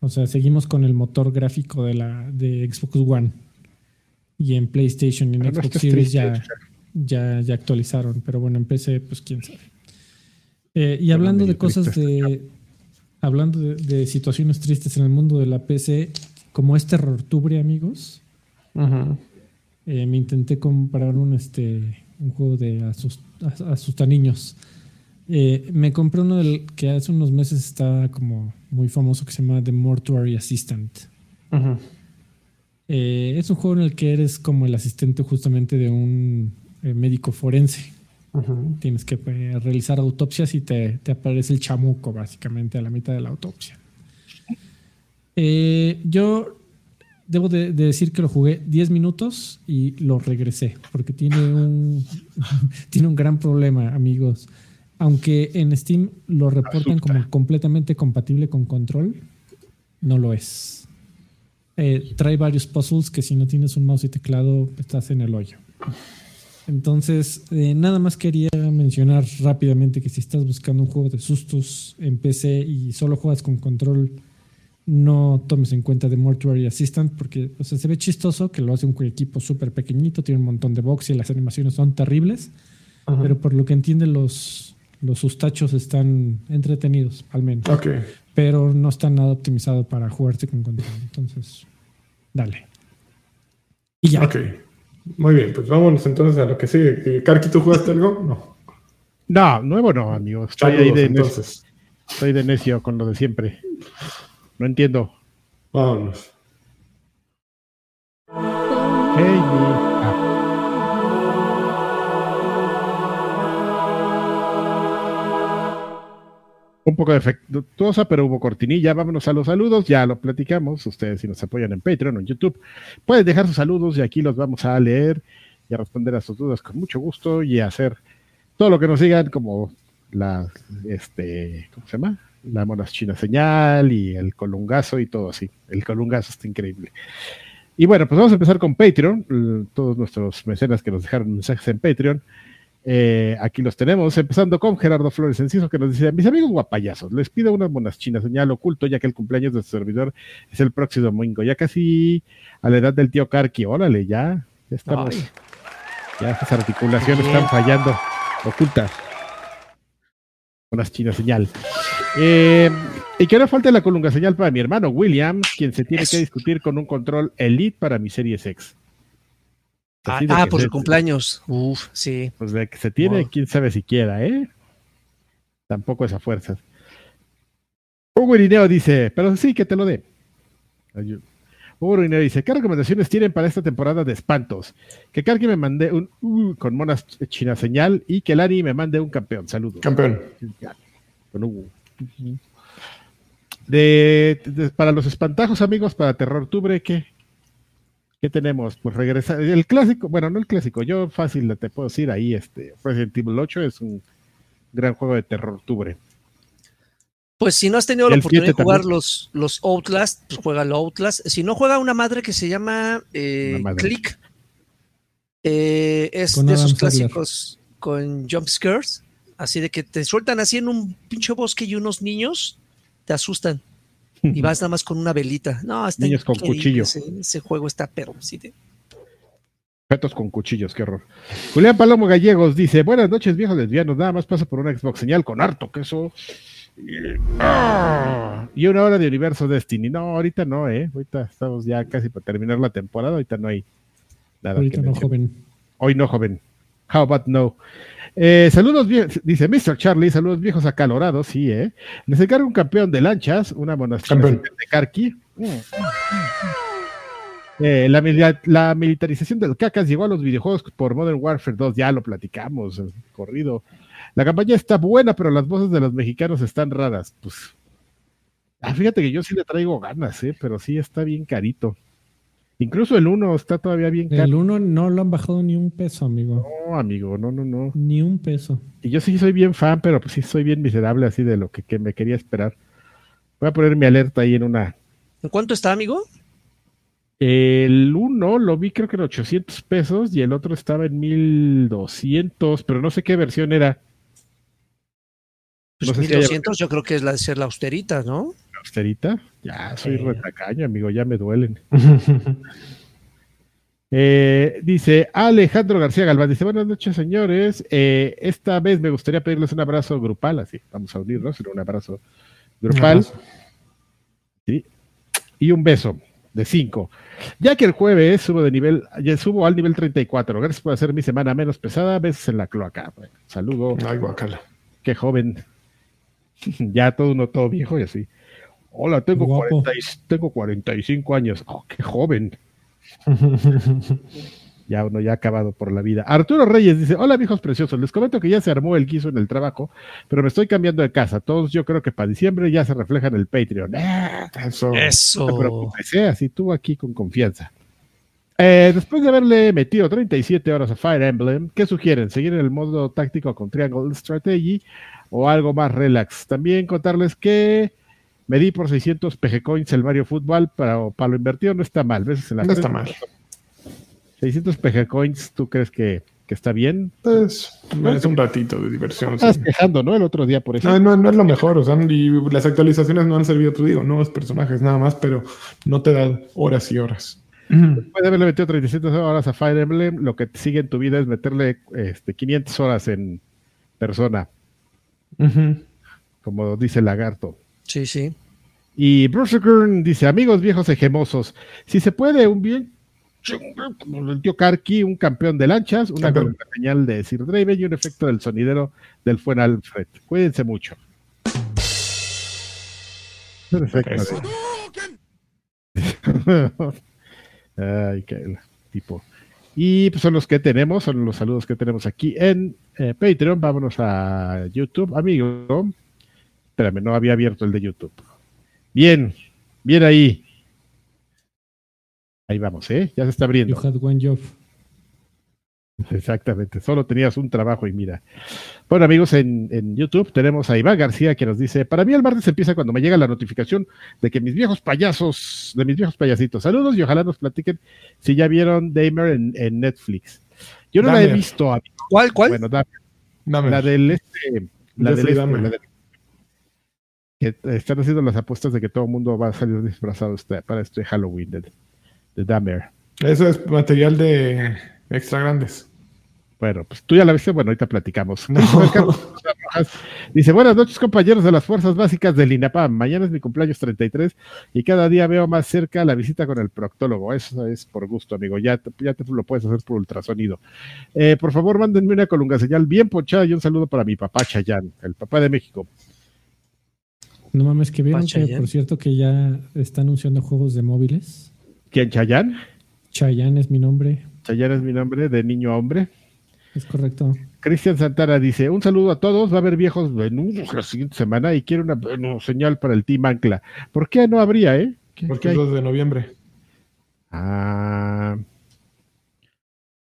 O sea, seguimos con el motor gráfico de la de Xbox One. Y en PlayStation y en Pero no Xbox Series ya, ya, ya actualizaron. Pero bueno, en PC, pues quién sabe. Eh, y hablando de cosas de. Hablando de, de situaciones tristes en el mundo de la PC, como es Terrortubre, amigos. Eh, me intenté comprar un, este, un juego de asus- as- asustaniños. Eh, me compré uno del que hace unos meses está como muy famoso que se llama The Mortuary Assistant. Eh, es un juego en el que eres como el asistente justamente de un médico forense. Tienes que eh, realizar autopsias y te, te aparece el chamuco básicamente a la mitad de la autopsia. Eh, yo debo de, de decir que lo jugué 10 minutos y lo regresé porque tiene un, tiene un gran problema, amigos. Aunque en Steam lo reportan como completamente compatible con control, no lo es. Eh, trae varios puzzles que si no tienes un mouse y teclado estás en el hoyo. Entonces, eh, nada más quería mencionar rápidamente que si estás buscando un juego de sustos en PC y solo juegas con control, no tomes en cuenta The Mortuary Assistant porque o sea, se ve chistoso, que lo hace un equipo súper pequeñito, tiene un montón de box y las animaciones son terribles, pero por lo que entiende los, los sustachos están entretenidos, al menos, pero no está nada optimizado para jugarse con control. Entonces, dale. Y ya. Ok. Muy bien, pues vámonos entonces a lo que sigue. Karki, ¿tú jugaste algo? No. No, nuevo no, amigo. Estoy ahí de necio, entonces. estoy de necio con lo de siempre. No entiendo. Vámonos. Hey, un poco defectuosa, pero hubo cortinilla. Vámonos a los saludos, ya lo platicamos. Ustedes, si nos apoyan en Patreon o en YouTube, pueden dejar sus saludos y aquí los vamos a leer y a responder a sus dudas con mucho gusto y a hacer todo lo que nos digan, como la, este, ¿cómo se llama? La monas china señal y el colungazo y todo así. El colungazo está increíble. Y bueno, pues vamos a empezar con Patreon. Todos nuestros mecenas que nos dejaron mensajes en Patreon. Eh, aquí los tenemos, empezando con Gerardo Flores Enciso, que nos dice: Mis amigos guapayazos, les pido unas monas chinas, señal oculto, ya que el cumpleaños de su servidor es el próximo domingo, ya casi a la edad del tío Karki. Órale, ya, ya estamos. Ya esas articulaciones están fallando. Ocultas. Monas chinas, señal. Eh, y que ahora falta la colunga señal para mi hermano William, quien se tiene que discutir con un control Elite para mi serie X. Ah, ah por su cumpleaños. Uf, sí. Pues de que se tiene, quién sabe siquiera, ¿eh? Tampoco esa fuerza. Hugo Irineo dice, pero sí, que te lo dé. Hugo Irineo dice, ¿qué recomendaciones tienen para esta temporada de espantos? Que Karki me mande un uh, con monas china señal y que Lani me mande un campeón. Saludos. Campeón. Con Hugo. De, para los espantajos, amigos, para Terror Tubre, ¿qué? ¿Qué tenemos? Pues regresar. El clásico, bueno, no el clásico, yo fácil te puedo decir ahí, este, Resident Evil 8 es un gran juego de terror octubre. Pues si no has tenido la oportunidad de jugar los, los Outlast, pues juega los Outlast. Si no, juega una madre que se llama eh, Click. Eh, es de esos clásicos con jump scares. Así de que te sueltan así en un pinche bosque y unos niños te asustan y vas nada más con una velita. No, está Niños con cuchillos. Ese, juego está pero sí de... con cuchillos, qué horror. Julián Palomo Gallegos dice: Buenas noches, viejos lesbianos. Nada más paso por una Xbox señal con harto queso. Y una hora de Universo Destiny. No, ahorita no, ¿eh? Ahorita estamos ya casi para terminar la temporada. Ahorita no hay nada. Ahorita no, joven. Hoy no, joven. How about no? Eh, saludos, dice Mr. Charlie, saludos viejos acalorados, sí, ¿eh? Les encargo un campeón de lanchas, una monastra de Karki. Eh, la, militarización del cacas llegó a los videojuegos por Modern Warfare 2, ya lo platicamos, corrido. La campaña está buena, pero las voces de los mexicanos están raras. Pues, ah, fíjate que yo sí le traigo ganas, ¿eh? pero sí está bien carito. Incluso el 1 está todavía bien caro. El 1 no lo han bajado ni un peso, amigo. No, amigo, no, no, no. Ni un peso. Y yo sí soy bien fan, pero pues sí soy bien miserable así de lo que, me quería esperar. Voy a poner mi alerta ahí en una. ¿En cuánto está, amigo? El 1 lo vi creo que en 800 pesos y el otro estaba en 1200, pero no sé qué versión era. Pues 1200 yo creo que es la de ser la austerita, ¿no? austerita. Ya soy retacaño, amigo, ya me duelen. Eh, dice Alejandro García Galván, dice, buenas noches señores, eh, esta vez me gustaría pedirles un abrazo grupal, así, vamos a unirnos en un abrazo grupal. Y un beso de cinco. Ya que el jueves subo de nivel, ya subo al nivel 34. Gracias por hacer mi semana menos pesada, besos en la cloaca. saludo. Ay, guacala. Qué joven. ya todo uno todo viejo y así. Hola, tengo, 40, tengo 45 años. Oh, qué joven. ya uno ya ha acabado por la vida. Arturo Reyes dice, hola viejos preciosos, les comento que ya se armó el guiso en el trabajo, pero me estoy cambiando de casa. Todos yo creo que para diciembre ya se refleja en el Patreon. Ah, eso. Eso. ¿eh? así tú aquí con confianza. Eh, después de haberle metido 37 horas a Fire Emblem, ¿qué sugieren? ¿Seguir en el modo táctico con Triangle Strategy o algo más relax? También contarles que me di por 600 PG Coins el Mario Fútbol, para, para lo invertido no está mal. ¿ves? no está mal. 600 PG Coins, ¿tú crees que, está bien? Pues es un ratito de diversión. Estás quejando, ¿no? El otro día, por eso. No, no, es lo mejor, o sea, y las actualizaciones no han servido, tú digo, nuevos personajes nada más, pero no te dan horas y horas. Después de haberle metido 37 horas a Fire Emblem, lo que sigue en tu vida es meterle este, 500 horas en persona. Como dice el lagarto. Sí, sí. Y Bruce Kern dice, amigos viejos hegemosos, si se puede, un bien como el tío Karki, un campeón de lanchas, una señal de Sir Draven y un efecto del sonidero del Fuen Alfred. Cuídense mucho. Perfecto. Ay, qué tipo. Y pues son los que tenemos, son los saludos que tenemos aquí en eh, Patreon. Vámonos a YouTube, amigo. Espérame, no había abierto el de YouTube. Bien, bien ahí. Ahí vamos, ¿eh? Ya se está abriendo. You had one job. Exactamente, solo tenías un trabajo y mira. Bueno, amigos, en, en, YouTube tenemos a Iván García que nos dice: Para mí el martes empieza cuando me llega la notificación de que mis viejos payasos, de mis viejos payasitos, saludos y ojalá nos platiquen si ya vieron Damer en, en Netflix. Yo no la he visto. amigo. ¿Cuál, cuál? Bueno, Dahmer. Dame. la del este, la del este, Dahmer. la del- que están haciendo las apuestas de que todo el mundo va a salir disfrazado este- para este Halloween de, de Dahmer. Eso es material de extra grandes. Bueno, pues tú ya la viste, bueno, ahorita platicamos. No. Dice, buenas noches compañeros de las Fuerzas Básicas del INAPAM. Mañana es mi cumpleaños 33 y cada día veo más cerca la visita con el proctólogo. Eso es por gusto, amigo. Ya, te- ya te lo puedes hacer por ultrasonido. Eh, por favor, mándenme una colunga señal bien ponchada y un saludo para mi papá Chayán, el papá de México. No mames, que vieron que, por cierto, que ya está anunciando juegos de móviles. ¿Quién, Chayán? Chayanne es mi nombre. Chayán es mi nombre, de niño a hombre. Es correcto. Cristian Santana dice, un saludo a todos, va a haber viejos venudos la siguiente semana y quiero una bueno, señal para el Team Ancla. ¿Por qué no habría, eh? ¿Qué- qué Porque es 2 de noviembre. Ah.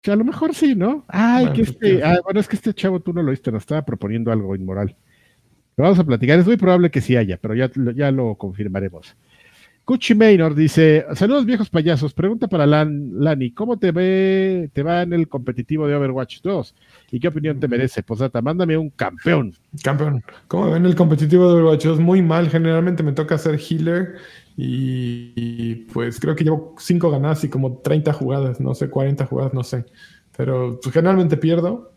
Que a lo mejor sí, ¿no? Ay, Bueno, que pues, este, ah, bueno, es que este chavo tú no lo viste, nos estaba proponiendo algo inmoral. Lo vamos a platicar, es muy probable que sí haya, pero ya, ya lo confirmaremos. Cuchi Maynor dice: Saludos viejos payasos. Pregunta para Lan, Lani: ¿Cómo te ve, te va en el competitivo de Overwatch 2? ¿Y qué opinión te merece? Posata, mándame un campeón. Campeón. ¿Cómo ven el competitivo de Overwatch 2? Muy mal. Generalmente me toca ser healer y, y, pues creo que llevo 5 ganadas y como 30 jugadas, no sé, 40 jugadas, no sé. Pero pues, generalmente pierdo,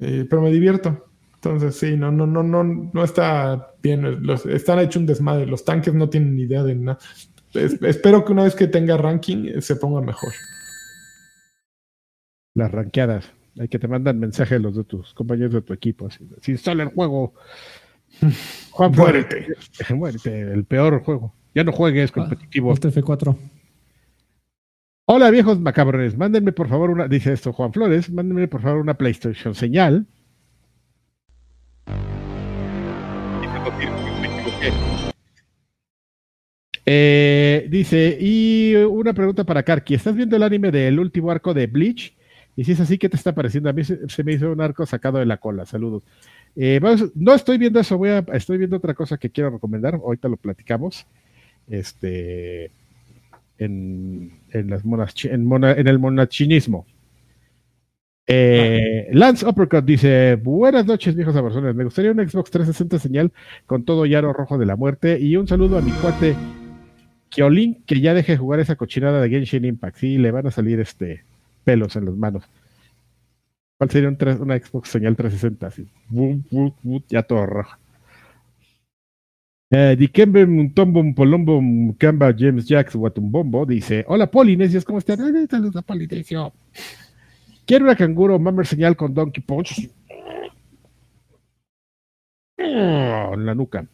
eh, pero me divierto. Entonces sí, no, no, no, no, no está bien. Los, están hecho un desmadre. Los tanques no tienen ni idea de nada. Es- espero que una vez que tenga ranking eh, se ponga mejor. Las ranqueadas. Hay que te mandan mensajes los de tus compañeros de tu equipo. Así, si instala el juego. Juan, Muérete. muérete. El peor juego. Ya no juegues competitivo. Alt F4. Hola viejos macabrones, mándenme por favor una, dice esto Juan Flores, mándenme por favor una PlayStation señal. Eh, dice, y una pregunta para Karki, ¿estás viendo el anime del último arco de Bleach? Y si es así, ¿qué te está pareciendo? A mí se, me hizo un arco sacado de la cola, saludos. Eh, no estoy viendo eso, voy a, estoy viendo otra cosa que quiero recomendar, ahorita lo platicamos. Este, en, en en el monachinismo. Eh, Lance Uppercut dice: Buenas noches, viejos saborzones. Me gustaría un Xbox 360 señal con todo llaro rojo de la muerte. Y un saludo a mi cuate Kiolin, que ya deje jugar esa cochinada de Genshin Impact. Sí, le van a salir este pelos en las manos. ¿Cuál sería una Xbox señal 360? Así, ya todo rojo. Eh, Dikembe Muntombo Polombo Mukamba James Jacks Watumbombo dice: Hola Polinesios, ¿cómo están? Saludos a Polinesio. Quiero una canguro Mammer señal con Donkey Punch. Oh, En la nuca.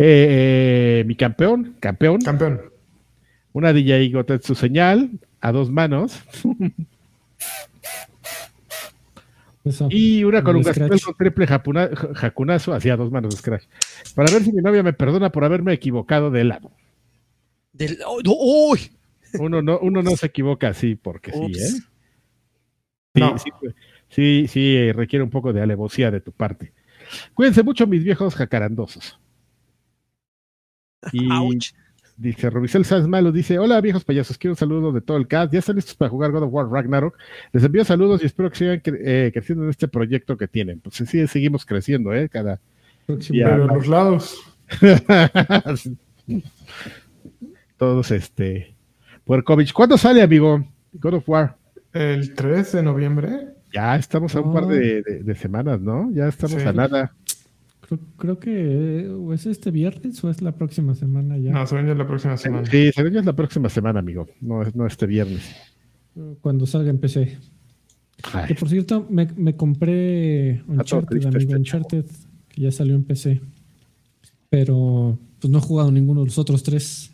Eh, eh, mi campeón, campeón, Campeón. una DJ Gotetsu señal a dos manos Eso. y una colunga Scratch. con triple japuna- ja- jacunazo hacia dos manos de Scratch. Para ver si mi novia me perdona por haberme equivocado de lado. Del- ¡Oh. Uno no, uno no se equivoca así porque sí. ¿eh? Sí, No. sí, sí, sí, eh, requiere un poco de alevosía de tu parte. Cuídense mucho, mis viejos jacarandosos. Y dice Rubicel Sanz Malo, dice, hola viejos payasos, quiero un saludo de todo el cast, ya están listos para jugar God of War Ragnarok, les envío saludos y espero que sigan cre- eh, creciendo en este proyecto que tienen. Pues sí, seguimos creciendo, ¿eh? Cada... En los lados. Todos, este... Puerkovich, ¿cuándo sale, amigo? God of War. El 3 de noviembre. Ya estamos a un par No. de, de- de semanas, ¿no? Ya estamos Sí. a nada. Creo, creo que eh, o es este viernes o es la próxima semana ya. No, se ven ya la próxima semana. Sí, se es la próxima semana, amigo. No, es- no este viernes. Cuando salga en PC. Ay, Que por cierto, me, me compré Uncharted, amigo, este Uncharted, que ya salió en PC. Pero pues no he jugado ninguno de los otros tres.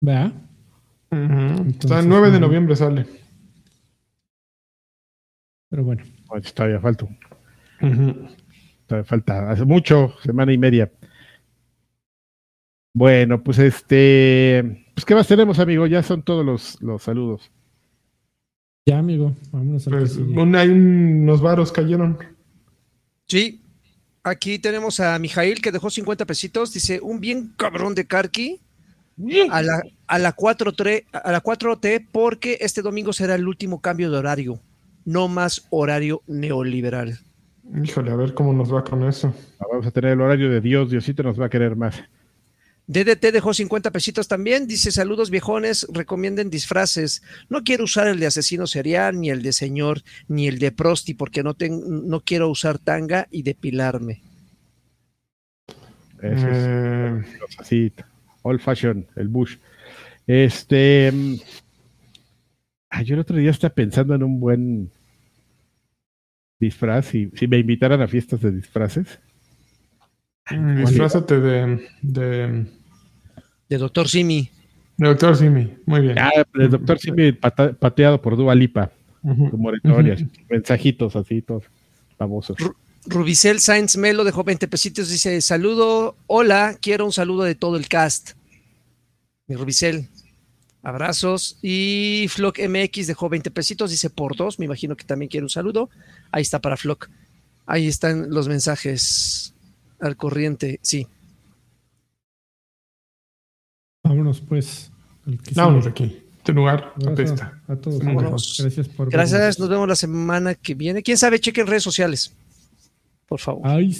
¿Verdad? Ujú. Entonces, Está el 9 de no. noviembre sale. Pero bueno. pues, todavía falta. Todavía falta, hace mucho, semana y media. Bueno, pues este, pues ¿qué más tenemos, amigo? Ya son todos los, los saludos. Ya, amigo, vámonos a pues, un, hay unos varos cayeron. Sí, aquí tenemos a Mijail que dejó 50 pesitos. Dice, un bien cabrón de Karki a la, a la 4T, a la 4T porque este domingo será el último cambio de horario. No más horario neoliberal. Híjole, a ver cómo nos va con eso. Ah, vamos a tener el horario de Dios, Diosito nos va a querer más. DDT dejó 50 pesitos también. Dice: Saludos viejones, recomienden disfraces. No quiero usar el de asesino serial, ni el de señor, ni el de prosti, porque no, no quiero usar tanga y depilarme. Eso es eh. así, old fashion, el Bush. Este. Mm, yo el otro día estaba pensando en un buen disfraz. y si me invitaran a fiestas de disfraces. Mm, disfrázate de de Doctor Simi. De Doctor Simi, muy bien. Ah, el Doctor Simi pateado por Dua Lipa. mensajitos así, todos famosos. Rubicel Sainz Melo dejó 20 pesitos, dice, saludo, hola, quiero un saludo de todo el cast. Mi Rubicel, abrazos. Y Flock MX dejó 20 pesitos, dice por dos, me imagino que también quiere un saludo. Ahí está para Flock. Ahí están los mensajes al corriente, sí. Vámonos pues. Vámonos aquí. Este lugar. A todos. Gracias por. Gracias. Nos vemos la semana que viene. Quién sabe, chequen redes sociales. Por favor. Ay.